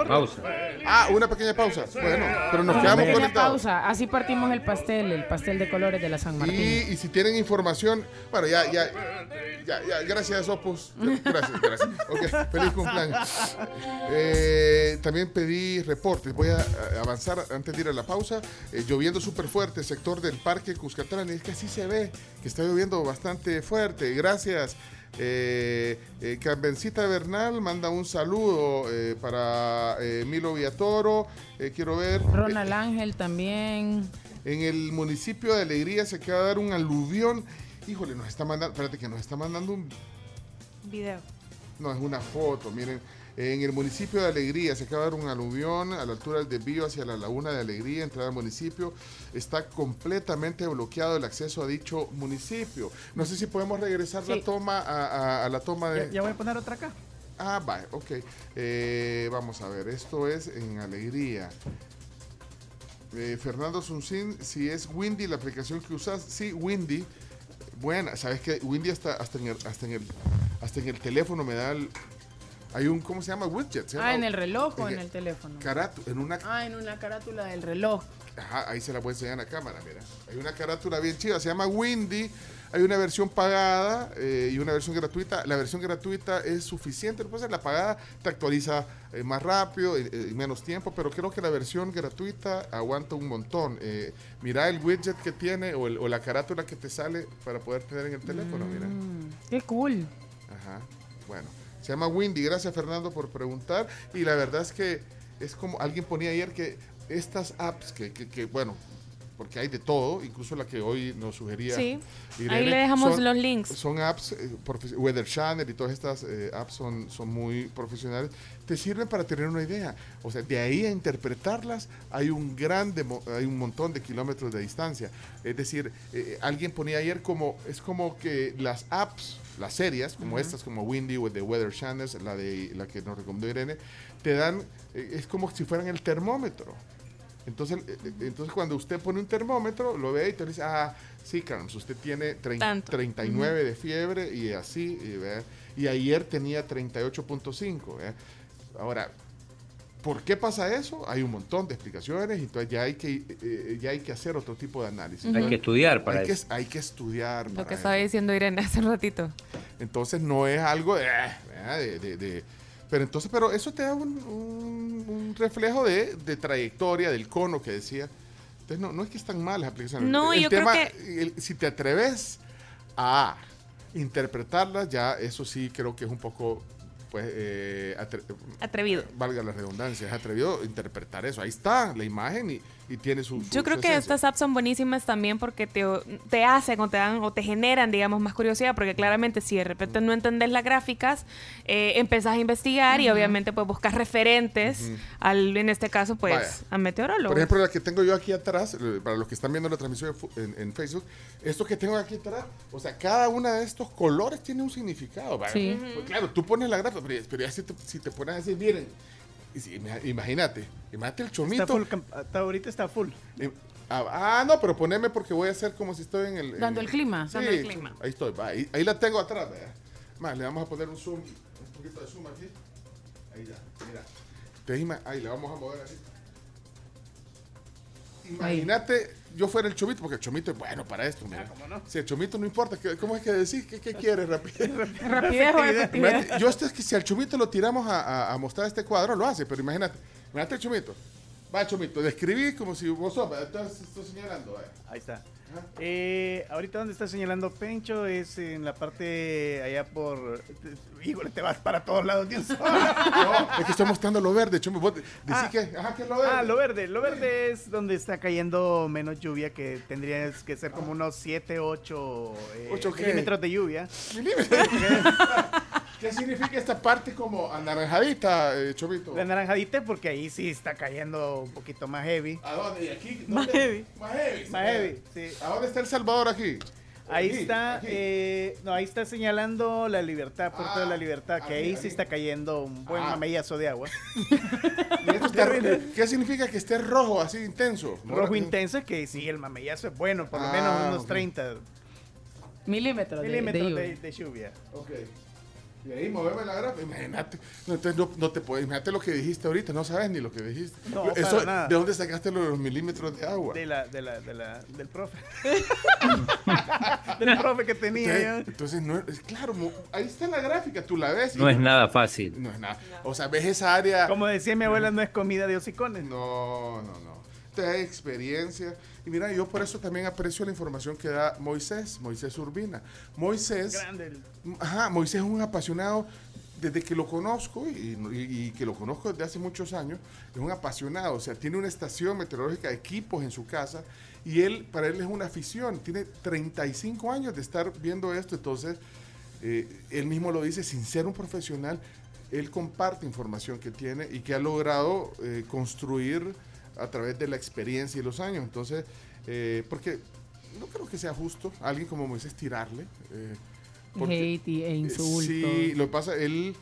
Pausa. Ah, una pequeña pausa. Bueno, pero nos Una quedamos pequeña conectados. pausa. Así partimos el pastel, el pastel de colores de la San Martín. Y, y si tienen información, bueno, ya, ya, ya, ya, gracias, Opus. Gracias, gracias. Ok, feliz cumpleaños. Eh, también pedí reportes. Voy a, a avanzar antes de ir a la pausa. Eh, lloviendo súper fuerte, sector del Parque Cuscatlán. Es que así se ve, que está lloviendo bastante fuerte. Gracias. Eh, eh, Carmencita Bernal manda un saludo eh, para eh, Milo Villatoro. Eh, quiero ver. Ronald Ángel también. En el municipio de Alegría se de dar un aluvión. Híjole, nos está mandando, espérate que nos está mandando un, Video. no, es una foto, miren. En el municipio de Alegría se acaba de dar un aluvión a la altura del desvío hacia la laguna de Alegría, entrada al municipio. Está completamente bloqueado el acceso a dicho municipio. No sé si podemos regresar la toma a, a- a la toma de... Ya, ya voy a poner otra acá. Ah, vale, ok. Eh, vamos a ver, esto es en Alegría. Eh, Fernando Suncín, si es Windy la aplicación que usas, sí, Windy. Buena, sabes que Windy hasta, hasta, en el, hasta, en el, hasta en el teléfono me da el. Hay un, ¿cómo se llama? Widget. se Ah, en el reloj o en en el- el teléfono. Carato, en una. Ah, en una carátula del reloj. Ajá, ahí se la voy a enseñar a la cámara, mira. Hay una carátula bien chida, se llama Windy. Hay una versión pagada eh, y una versión gratuita. La versión gratuita es suficiente. Lo que pasa es que la pagada te actualiza eh, más rápido, eh, eh, en menos tiempo, pero creo que la versión gratuita aguanta un montón. Mira el widget que tiene o, el- o la carátula que te sale para poder tener en el teléfono, mira. Mm, qué cool. Ajá. Bueno, se llama Windy. Gracias, Fernando, por preguntar. Y la verdad es que es como alguien ponía ayer que estas apps, que, que- que, bueno, porque hay de todo, incluso la que hoy nos sugería. Sí. Irene, Ahí le dejamos son- los links. Son apps, eh, Weather Channel y todas estas eh, apps son, son muy profesionales. Te sirven para tener una idea. O sea, de ahí a interpretarlas hay un gran demo- hay un montón de kilómetros de distancia. Es decir, eh, alguien ponía ayer como, es como que las apps, las series, como estas, como Windy o The Weather Channel, la, de, la que nos recomendó Irene, te dan, eh, es como si fueran el termómetro. Entonces, eh, eh, entonces cuando usted pone un termómetro, lo ve y te dice, ah, sí, Carlos, usted tiene trein- Tanto. 39 de fiebre y así, y, ve, y ayer tenía 38.5. ve. Ahora, ¿por qué pasa eso? Hay un montón de explicaciones y entonces ya hay que, eh, eh, ya hay que hacer otro tipo de análisis. Hay que estudiar para Hay que, eso. hay que estudiar. Lo para que eso. estaba diciendo Irene hace un ratito. Entonces no es algo eh, de- de- de- pero entonces, pero eso te da un, un- un reflejo de, de trayectoria del cono que decía. Entonces no, no es que están mal las aplicaciones. No, El yo creo tema, que- el- si te atreves a interpretarlas, ya eso sí creo que es un poco, pues, eh, atre- Atrevido. valga la redundancia, es atrevido interpretar eso. Ahí está la imagen y, y tiene su, su- Yo creo su que esencia. estas apps son buenísimas también porque te, te hacen o te dan o te generan, digamos, más curiosidad, porque claramente si de repente no entendés las gráficas, eh, empezás a investigar y obviamente pues buscas referentes, al, en este caso pues Vaya. a meteorólogos. Por ejemplo, la que tengo yo aquí atrás, eh, para los que están viendo la transmisión en en, Facebook, esto que tengo aquí atrás, o sea, cada una de estos colores tiene un significado. ¿vale? Sí. Pues claro, tú pones la gráfica, pero, pero ya si te, si te pones así, miren, y si- ima- imagínate, imagínate el chomito. Está full, hasta ahorita está full. Eh, Ah, ah, no, pero poneme porque voy a hacer como si estoy en el... en- Dando el clima. Sí, Dando el clima. ahí estoy, va, ahí, ahí la tengo atrás, vea. Más, le vamos a poner un zoom, un poquito de zoom aquí. Ahí ya, mira. Te ima- ahí le vamos a mover así. Imagínate, yo fuera el chomito, porque el chomito es bueno para esto, mira. Si el chomito no importa, ¿qué- ¿cómo es que decís? ¿Qué, qué quieres? Rapidez. Rapidez o yo esto es que si al chomito lo tiramos a, a- a mostrar este cuadro, lo hace, pero imagínate, imagínate el chomito. Va, chomito, describí como si vos sos, entonces estoy señalando. Ahí está. Eh, ahorita donde está señalando Pencho es en la parte allá por... Híjole, te vas para todos lados, Dios. No, es que estoy mostrando lo verde. Vos decís Ah. que, ajá, que es lo verde. Ah, lo verde. Lo verde es donde está cayendo menos lluvia, que tendría que ser como unos 7, 8 ¿Ocho qué? milímetros de lluvia. Milímetros. ¿Qué significa esta parte como anaranjadita, eh, chomito? La naranjadita porque ahí sí está cayendo un poquito más heavy. ¿A dónde? ¿Y aquí? Más ¿Dónde? heavy. Más heavy. Más heavy, sí. ¿A dónde está El Salvador aquí? Ahí Aquí, está, aquí. eh, no, ahí está señalando la libertad, Puerto Ah, de la Libertad, que ahí aquí. sí está cayendo un buen Ah. mamellazo de agua. Está- ¿Qué significa que esté rojo, así intenso? Rojo intenso, que sí, el mamellazo es bueno, por lo menos Ah, unos ok. 30 Milímetros, de- de milímetros lluvia. de, de lluvia. Ok. Y ahí moveme la gráfica. Imagínate. No, entonces no, no te puedes. Imagínate lo que dijiste ahorita. No sabes ni lo que dijiste. No, para Eso, nada. ¿De dónde sacaste los, los milímetros de agua? De la, de la, de la, del profe. del profe que tenía Entonces, no es claro. mo- Ahí está la gráfica. Tú la ves. y- No es nada fácil. No es nada. O sea, ves esa área. Como decía mi abuela, no es comida de hocicones. No, no, no. Te da experiencia. Y mira, yo por eso también aprecio la información que da Moisés, Moisés Urbina. Moisés, Grande. ajá, Moisés es un apasionado desde que lo conozco y, y- y que lo conozco desde hace muchos años. Es un apasionado, o sea, tiene una estación meteorológica, equipos en su casa y él, para él es una afición. Tiene 35 años de estar viendo esto, entonces eh, él mismo lo dice, sin ser un profesional, él comparte información que tiene y que ha logrado eh, construir a través de la experiencia y los años. Entonces, eh, porque no creo que sea justo a alguien como Moisés tirarle. eh, porque- Hate y- e eh, insultos. Sí, lo que pasa, él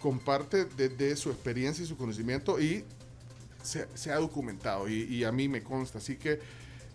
comparte desde su experiencia y su conocimiento y se, se ha documentado y, y a mí me consta. Así que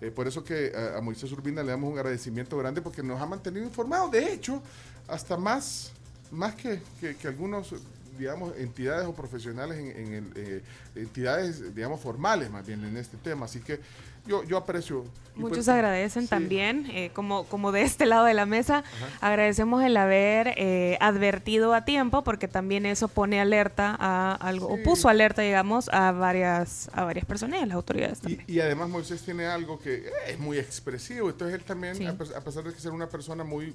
eh, por eso que a, a Moisés Urbina le damos un agradecimiento grande porque nos ha mantenido informados. De hecho, hasta más, más que, que- que algunos digamos, entidades o profesionales en, en el, eh, entidades, digamos, formales más bien en este tema. Así que yo, yo aprecio. y Muchos pues- agradecen sí. también, eh, como, como de este lado de la mesa, agradecemos el haber eh, advertido a tiempo, porque también eso pone alerta a algo, Sí. o puso alerta, digamos, a varias, a varias personas, y a las autoridades también. y además Moisés tiene algo que eh, es muy expresivo, entonces él también, Sí. a, a pesar de que ser una persona muy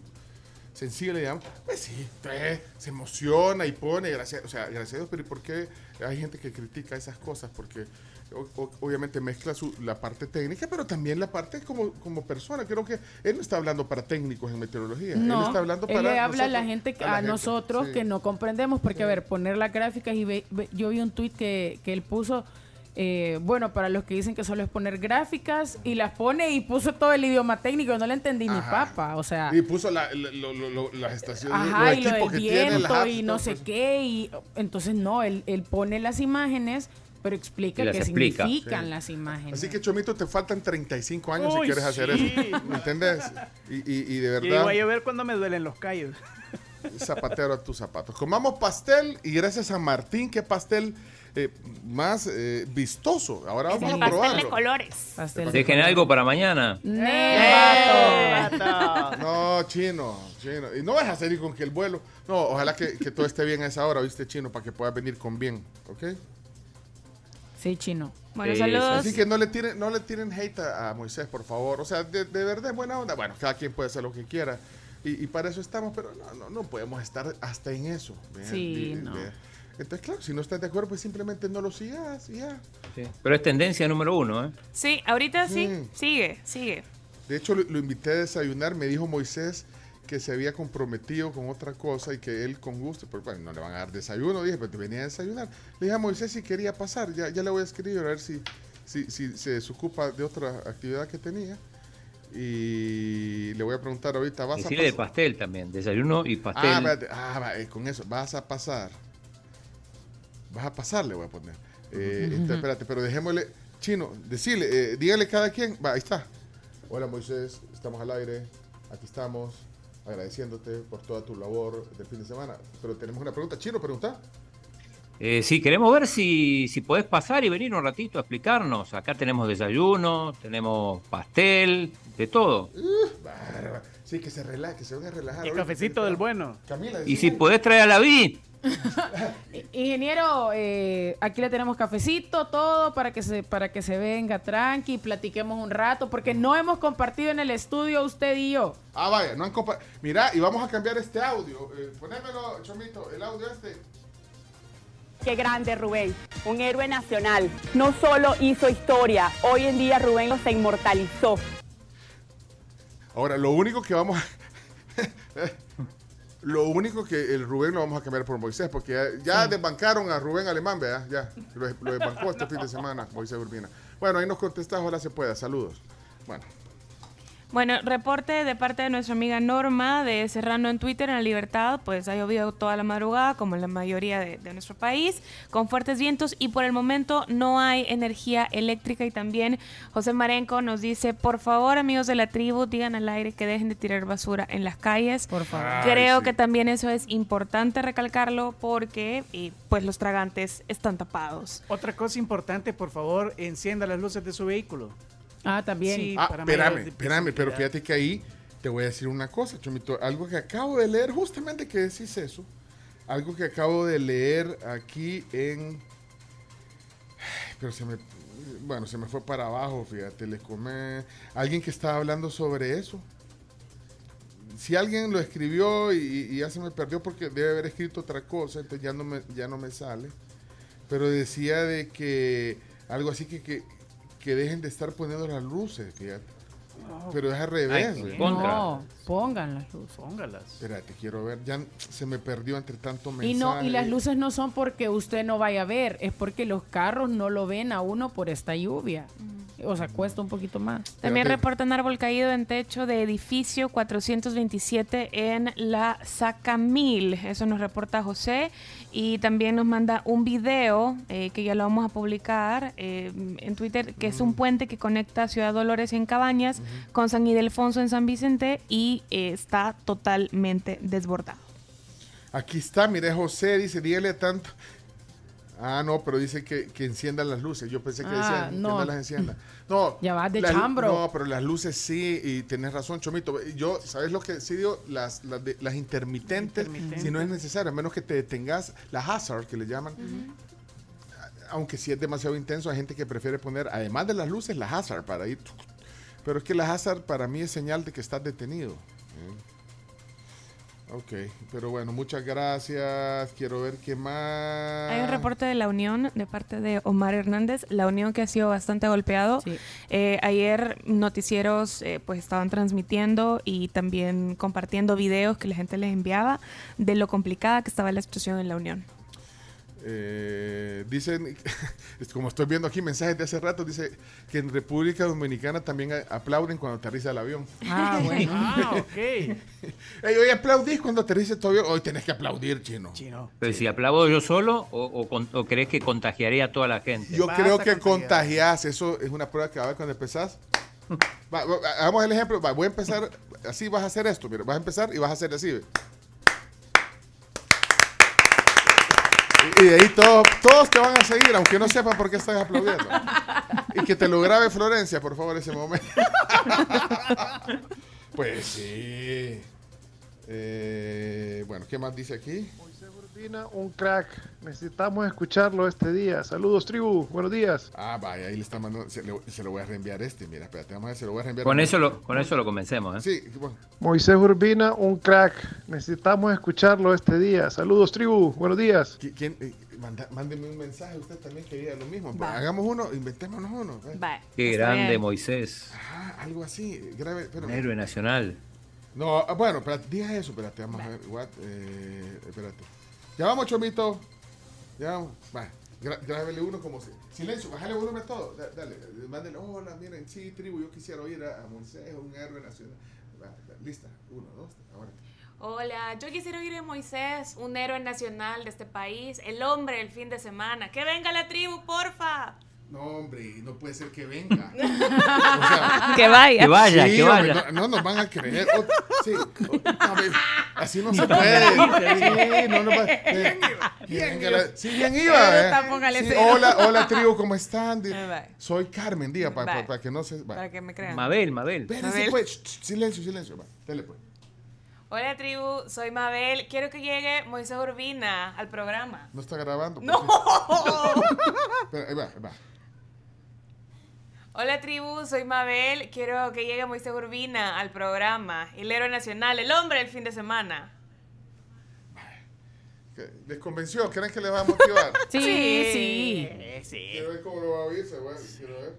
sensible, digamos, pues sí, se emociona y pone, gracias, o sea, gracias a Dios, pero ¿y por qué hay gente que critica esas cosas? Porque o- o- obviamente mezcla su, la parte técnica, pero también la parte como, como persona. Creo que él no está hablando para técnicos en meteorología, él No, está hablando él para le habla a la gente, la a, gente, nosotros sí. que no comprendemos, porque a ver, poner las gráficas y ve- ve- yo vi un tweet que, que él puso, eh, bueno, para los que dicen que solo es poner gráficas y las pone y puso todo el idioma técnico, no le entendí ni papa, o sea, Y puso la- la- lo- lo- lo- las estaciones, ajá, los y lo del tiene, viento y no sé pues. qué, y entonces no, él, él pone las imágenes, pero explica Y qué explica. significan Sí. las imágenes. Así que Chomito, te faltan 35 años si quieres hacer sí. eso. ¿Me entiendes? Y, y- y de Y verdad, voy a ver cuando me duelen los callos. Zapatero a tus zapatos. Comamos pastel y gracias a Martín, qué pastel eh, más eh, vistoso. Ahora vamos a probarlo. colores. Pastel de Dejen color. algo para mañana. ¡Nee, vato! No, chino, chino. Y no vas a salir con que el vuelo. No, ojalá que, que todo esté bien a esa hora, ¿viste, chino? Para que puedas venir con bien, ¿ok? Sí, chino. Bueno, saludos. Así que no le tiren, no le tiren hate a, a Moisés, por favor. O sea, de, de verdad, buena onda. Bueno, cada quien puede hacer lo que quiera. Y, y para eso estamos, pero no, no, no podemos estar hasta en eso. ¿ve? Sí, De- no. de- Entonces, claro, si no estás de acuerdo, pues simplemente no lo sigas y ya. Sí. Pero es tendencia número uno, ¿eh? Sí, ahorita sí, Mm. sigue, sigue. De hecho, lo, lo invité a desayunar. Me dijo Moisés que se había comprometido con otra cosa y que él con gusto, pues bueno, no le van a dar desayuno, dije, pero te venía a desayunar. Le dije a Moisés si quería pasar, ya, ya le voy a escribir a ver si, si, si se desocupa de otra actividad que tenía. Y le voy a preguntar ahorita, ¿vas Decirle de a pasar? pastel también, desayuno y pastel. Ah, espérate, ah, eh, con eso, vas a pasar. Vas a pasar, le voy a poner. Eh, espérate, pero dejémosle, chino, decirle, eh, dígale cada quien, va, ahí está. Hola Moisés, estamos al aire, aquí estamos, agradeciéndote por toda tu labor del fin de semana. Pero tenemos una pregunta, chino, pregunta. Eh, sí, queremos ver si, si podés pasar y venir un ratito a explicarnos. Acá tenemos desayuno, tenemos pastel, de todo. Bárbara. Sí, que se relaje, que se van a relajar. Y ahorita, cafecito del bueno. Camila, Y si podés traer a la vi. Ingeniero, eh, aquí le tenemos cafecito, todo para que se para que se venga tranqui, platiquemos un rato, porque no hemos compartido en el estudio usted y yo. Ah, vaya, no han compa- Mira, y vamos a cambiar este audio. Eh, ponémelo, Chomito, el audio este. Qué grande Rubén, un héroe nacional. No solo hizo historia, hoy en día Rubén se inmortalizó. Ahora, lo único que vamos a... lo único que el Rubén lo vamos a cambiar por Moisés, porque ya, ya desbancaron a Rubén Alemán, ¿verdad? Ya, lo, lo desbancó este fin de semana, Moisés Urbina. Bueno, ahí nos contestas, ojalá se pueda. Saludos. Bueno, Bueno, reporte de parte de nuestra amiga Norma de Serrano en Twitter en la Libertad, pues ha llovido toda la madrugada, como en la mayoría de, de nuestro país, con fuertes vientos y por el momento no hay energía eléctrica y también José Marenco nos dice, por favor amigos de la tribu, digan al aire que dejen de tirar basura en las calles. Por favor. Ay, Creo sí. que también eso es importante recalcarlo porque pues los tragantes están tapados. Otra cosa importante, por favor, encienda las luces de su vehículo. Ah, también. Sí, ah, para espérame, espérame, pero fíjate que ahí te voy a decir una cosa, Chomito. Algo que acabo de leer, justamente que decís eso. Algo que acabo de leer aquí en... Pero se me... Bueno, se me fue para abajo, fíjate, le come... Alguien que estaba hablando sobre eso. Si alguien lo escribió y, y ya se me perdió porque debe haber escrito otra cosa, entonces ya no me, ya no me sale. Pero decía de que algo así que, que, que dejen de estar poniendo las luces, fíjate. Pero es al revés, Ay. No, pongan las luces. Póngalas. Espérate, quiero ver. Ya se me perdió entre tanto mensaje. Y no, y las luces no son porque usted no vaya a ver, es porque los carros no lo ven a uno por esta lluvia. O sea, cuesta un poquito más. También Fíjate. reportan árbol caído en techo de edificio 427 en la Sacamil. Eso nos reporta José. Y también nos manda un video eh, que ya lo vamos a publicar eh, en Twitter, que es un puente que conecta Ciudad Dolores en Cabañas con San Ildefonso en San Vicente y eh, está totalmente desbordado. Aquí está, mire, José dice, dígale tanto. Ah, no, pero dice que, que enciendan las luces. Yo pensé que Ah, decía que no. las encienda. No. Ya vas de las- chambro. No, pero las luces sí, y tenés razón, Chomito. Yo, ¿sabes lo que sí digo? Las, las, de- las intermitentes, Intermitentes. si no es necesario, a menos que te detengas, las hazard que le llaman. Aunque si es demasiado intenso, hay gente que prefiere poner, además de las luces, las hazard para ir. Pero es que las hazard para mí es señal de que estás detenido. ¿eh? Ok, pero bueno, muchas gracias. Quiero ver qué más. Hay un reporte de la Unión de parte de Omar Hernández, la Unión que ha sido bastante golpeado. Sí. Eh, ayer noticieros eh, pues estaban transmitiendo y también compartiendo videos que la gente les enviaba de lo complicada que estaba la situación en la Unión. Eh, dicen, como estoy viendo aquí mensajes de hace rato, dice que en República Dominicana también aplauden cuando aterriza el avión. Ah, bueno. Ah, ok. Ey, hoy aplaudís cuando aterriza tu avión. Hoy tenés que aplaudir, chino. Chino. Pero si aplaudo yo solo o, o o crees que contagiaría a toda la gente. Yo Vas creo que contagiar. contagias, eso es una prueba que va a ver cuando empezás. Va, va, hagamos el ejemplo, va, voy a empezar, así vas a hacer esto, mira, vas a empezar y vas a hacer así. Y, de ahí todos, todos te van a seguir, aunque no sepan por qué estás aplaudiendo. Y que te lo grabe Florencia, por favor, ese momento. Pues sí. Eh, bueno, ¿qué más dice aquí? Moisés Urbina, un crack. Necesitamos escucharlo este día. Saludos, tribu. Buenos días. Ah, vaya, ahí le está mandando, se, le- se lo voy a reenviar este, mira, espérate, vamos a ver, se lo voy a reenviar. Con eso lo, con eso lo convencemos. ¿eh? Sí, bueno, Moisés Urbina, un crack. Necesitamos escucharlo este día. Saludos, tribu. Buenos días. ¿qui- ¿quién, eh, manda- mándeme un mensaje usted también que diga lo mismo. Va. hagamos uno, inventémonos uno. pues. Va, Qué grande bien. Moisés. Ah, algo así. Grave, Un espérame. héroe nacional. No, ah, bueno, espérate, diga eso, espérate, vamos a ver. What, eh, espérate. Ya vamos, Chomito. Ya vamos. Va, grábele uno como si. Silencio, bájale volumen a todo. Da- dale, eh, mándele, hola, miren, sí, tribu, yo quisiera oír a, Moisés, un héroe nacional. Va, lista, uno, dos, ahora. Hola, yo quisiera oír a Moisés, un héroe nacional de este país, el hombre del fin de semana. ¡Que venga la tribu, porfa! No, hombre, no puede ser que venga. O sea, Que vaya. Que vaya, sí, que hombre, vaya. no, no nos van a creer. O- sí, o- no, ve, así no se puede. Sí, no nos va- eh, venga la- sí, bien iba. eh. Sí, hola, hola, tribu, ¿cómo están? Bye. Soy Carmen, diga, para Bye. que no se. va. Para que me crean. Mabel, Mabel. Espérense, Mabel. pues, silencio, silencio. Va, dale, pues. Hola tribu, soy Mabel. Quiero que llegue Moisés Urbina al programa. No está grabando. pues, ¡No! Espera, ahí va, ahí va. Hola tribu, soy Mabel. Quiero que llegue Moisés Urbina al programa. El héroe nacional, el hombre del fin de semana. ¿Les convenció? ¿Creen que les va a motivar? Sí, sí. Quiero ver cómo lo va a oír, se va- quiero ver.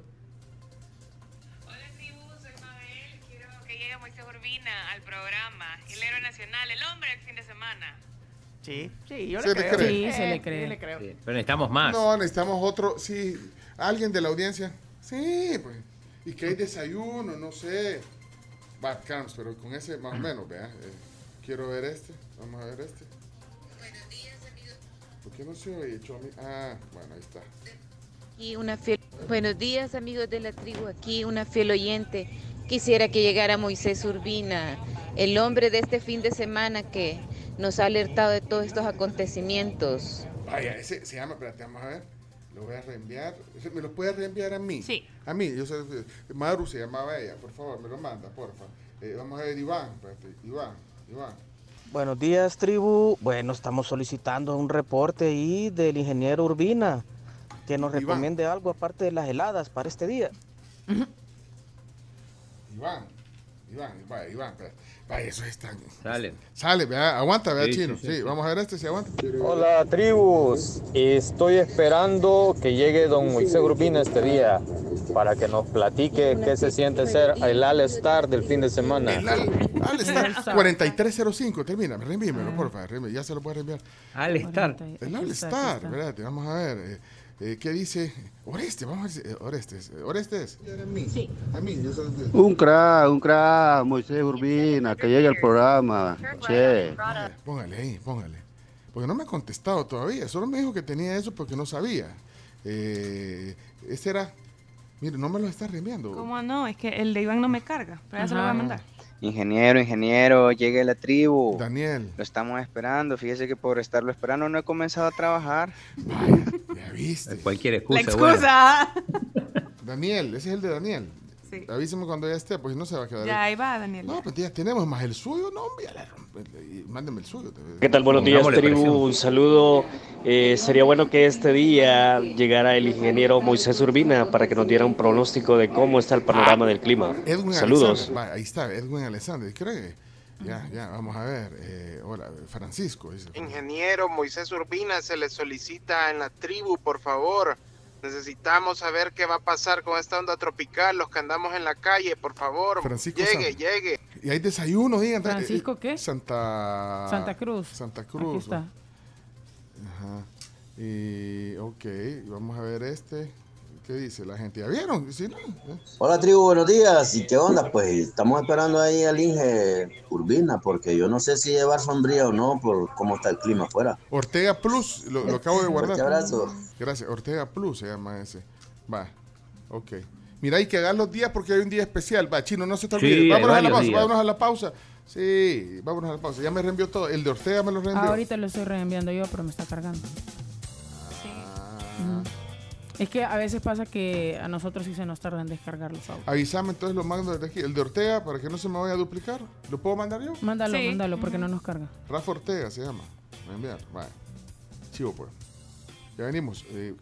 Hola tribu, soy Mabel. Quiero que llegue Moisés Urbina al programa. El héroe nacional, el hombre del fin de semana. Sí, sí, yo Se le creo. cree. Sí, se le Sí, creo. Sí, Pero necesitamos más. No, necesitamos otro. Sí, alguien de la audiencia. Sí, pues. Y que hay desayuno, no sé. Va, Carms, pero con ese más o menos, vea. Eh, quiero ver este. Vamos a ver este. ¿Por qué no se oye, Chomi? Ah, bueno, ahí está. Aquí una fiel... Buenos días amigos de la tribu, aquí una fiel oyente. Quisiera que llegara Moisés Urbina, el hombre de este fin de semana que nos ha alertado de todos estos acontecimientos. Vaya, ese se llama, espérate, vamos a ver. Lo voy a reenviar. ¿Me lo puede reenviar a mí? Sí. A mí, yo sé. Maru se llamaba ella, por favor, me lo manda, porfa. Eh, vamos a ver, Iván, espérate, Iván, Iván. Buenos días, tribu. Bueno, estamos solicitando un reporte ahí del ingeniero Urbina que nos Iván. recomiende algo aparte de las heladas para este día. Iván, Iván, vaya, Iván. Vaya, eso es tan. Sale. Sale, vea, aguanta, vea, Sí, chino. sí, Sí, sí. vamos a ver este si aguanta. Hola tribus, estoy esperando que llegue don Moisés Urbina este día para que nos platique qué se siente ser el All-Star del fin de semana. El Al, Al está 4305, termina, reenvíemelo, porfa, reenvíe, ya se lo puede reenviar. Al estar. El All Star, espérate, vamos a ver. eh, eh, ¿Qué dice? Oreste, vamos a ver. si- eh, Orestes, eh, Orestes. Sí. A mí, yo soy. Un crack, un crack, Moisés Urbina, que llegue al programa. Che. Póngale ahí, póngale. Porque no me ha contestado todavía. Solo me dijo que tenía eso porque no sabía. Eh, ese era. Mire, no me lo está reenviando. ¿Cómo no? Es que el de Iván no me carga. Pero ya se lo voy a mandar. Ingeniero, ingeniero, llegue la tribu. Daniel. Lo estamos esperando. Fíjese que por estarlo esperando no he comenzado a trabajar. Vaya, ya viste. Cualquier La excusa. buena. excusa. Daniel, ese es el de Daniel. Sí. Avíseme cuando ya esté, pues no se va a quedar. Ya ahí. ahí va, Daniel. No, pues ya tenemos más el suyo, no, hombre, Mándeme el suyo. ¿Qué tal? Buenos días, tribu. Un saludo. Eh, sería bueno que este día llegara el ingeniero Moisés Urbina para que nos diera un pronóstico de cómo está el panorama del clima. Edwin Saludos. Va, ahí está, Edwin Alexander. Creo que. Ya, ya, vamos a ver. eh, hola, Francisco. Dice. Ingeniero Moisés Urbina, se le solicita en la tribu, por favor. Necesitamos saber qué va a pasar con esta onda tropical, los que andamos en la calle, por favor. Francisco llegue, San- llegue. Y hay desayuno, digan. ¿Francisco eh, qué? Santa. Santa Cruz. Santa Aquí Cruz. está. va. Ajá. Y, ok, vamos a ver este. ¿Qué dice la gente? ¿Ya vieron? ¿Sí, no? ¿Eh? Hola tribu, buenos días. ¿Y qué onda? Pues estamos esperando ahí al Inge Urbina, porque yo no sé si llevar sombría o no por cómo está el clima afuera. Ortega Plus, lo, lo acabo de guardar. Fuerte abrazo. Gracias, Ortega Plus se llama ese. Va, ok. Mira, hay que dar los días porque hay un día especial. Va, chino, no se te Sí, olvide. hay vámonos a la pausa, días. vámonos a la pausa. Sí, vámonos a la pausa. Ya me reenvió todo. El de Ortega me lo reenvió. Ahorita lo estoy reenviando yo, pero me está cargando. Ujú. Es que a veces pasa que a nosotros sí se nos tarda en descargar los audios. Avísame, entonces lo mando desde aquí. El de Ortega, para que no se me vaya a duplicar. ¿Lo puedo mandar yo? Mándalo, Sí. mándalo, porque no nos carga. Rafa Ortega se llama. Me enviar. Vale. Chivo, pues. Ya venimos, eh.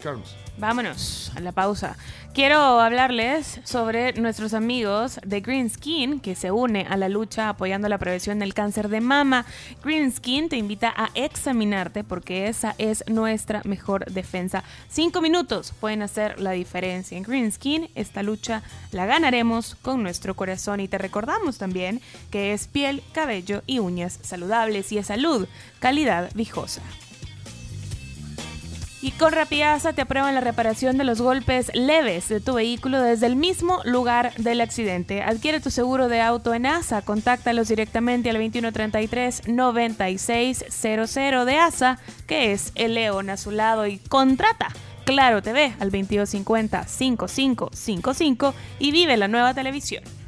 Vámonos a la pausa. Quiero hablarles sobre nuestros amigos de Green Skin que se une a la lucha apoyando la prevención del cáncer de mama. Green Skin te invita a examinarte porque esa es nuestra mejor defensa. Cinco minutos pueden hacer la diferencia. En Green Skin esta lucha la ganaremos con nuestro corazón y te recordamos también que es piel, cabello y uñas saludables y es salud, calidad viejosa. Y con Rapiasa te aprueban la reparación de los golpes leves de tu vehículo desde el mismo lugar del accidente. Adquiere tu seguro de auto en ASA. Contáctalos directamente al 2133-9600 de ASA, que es el león a su lado, y contrata Claro TV al 2250-5555 y vive la nueva televisión.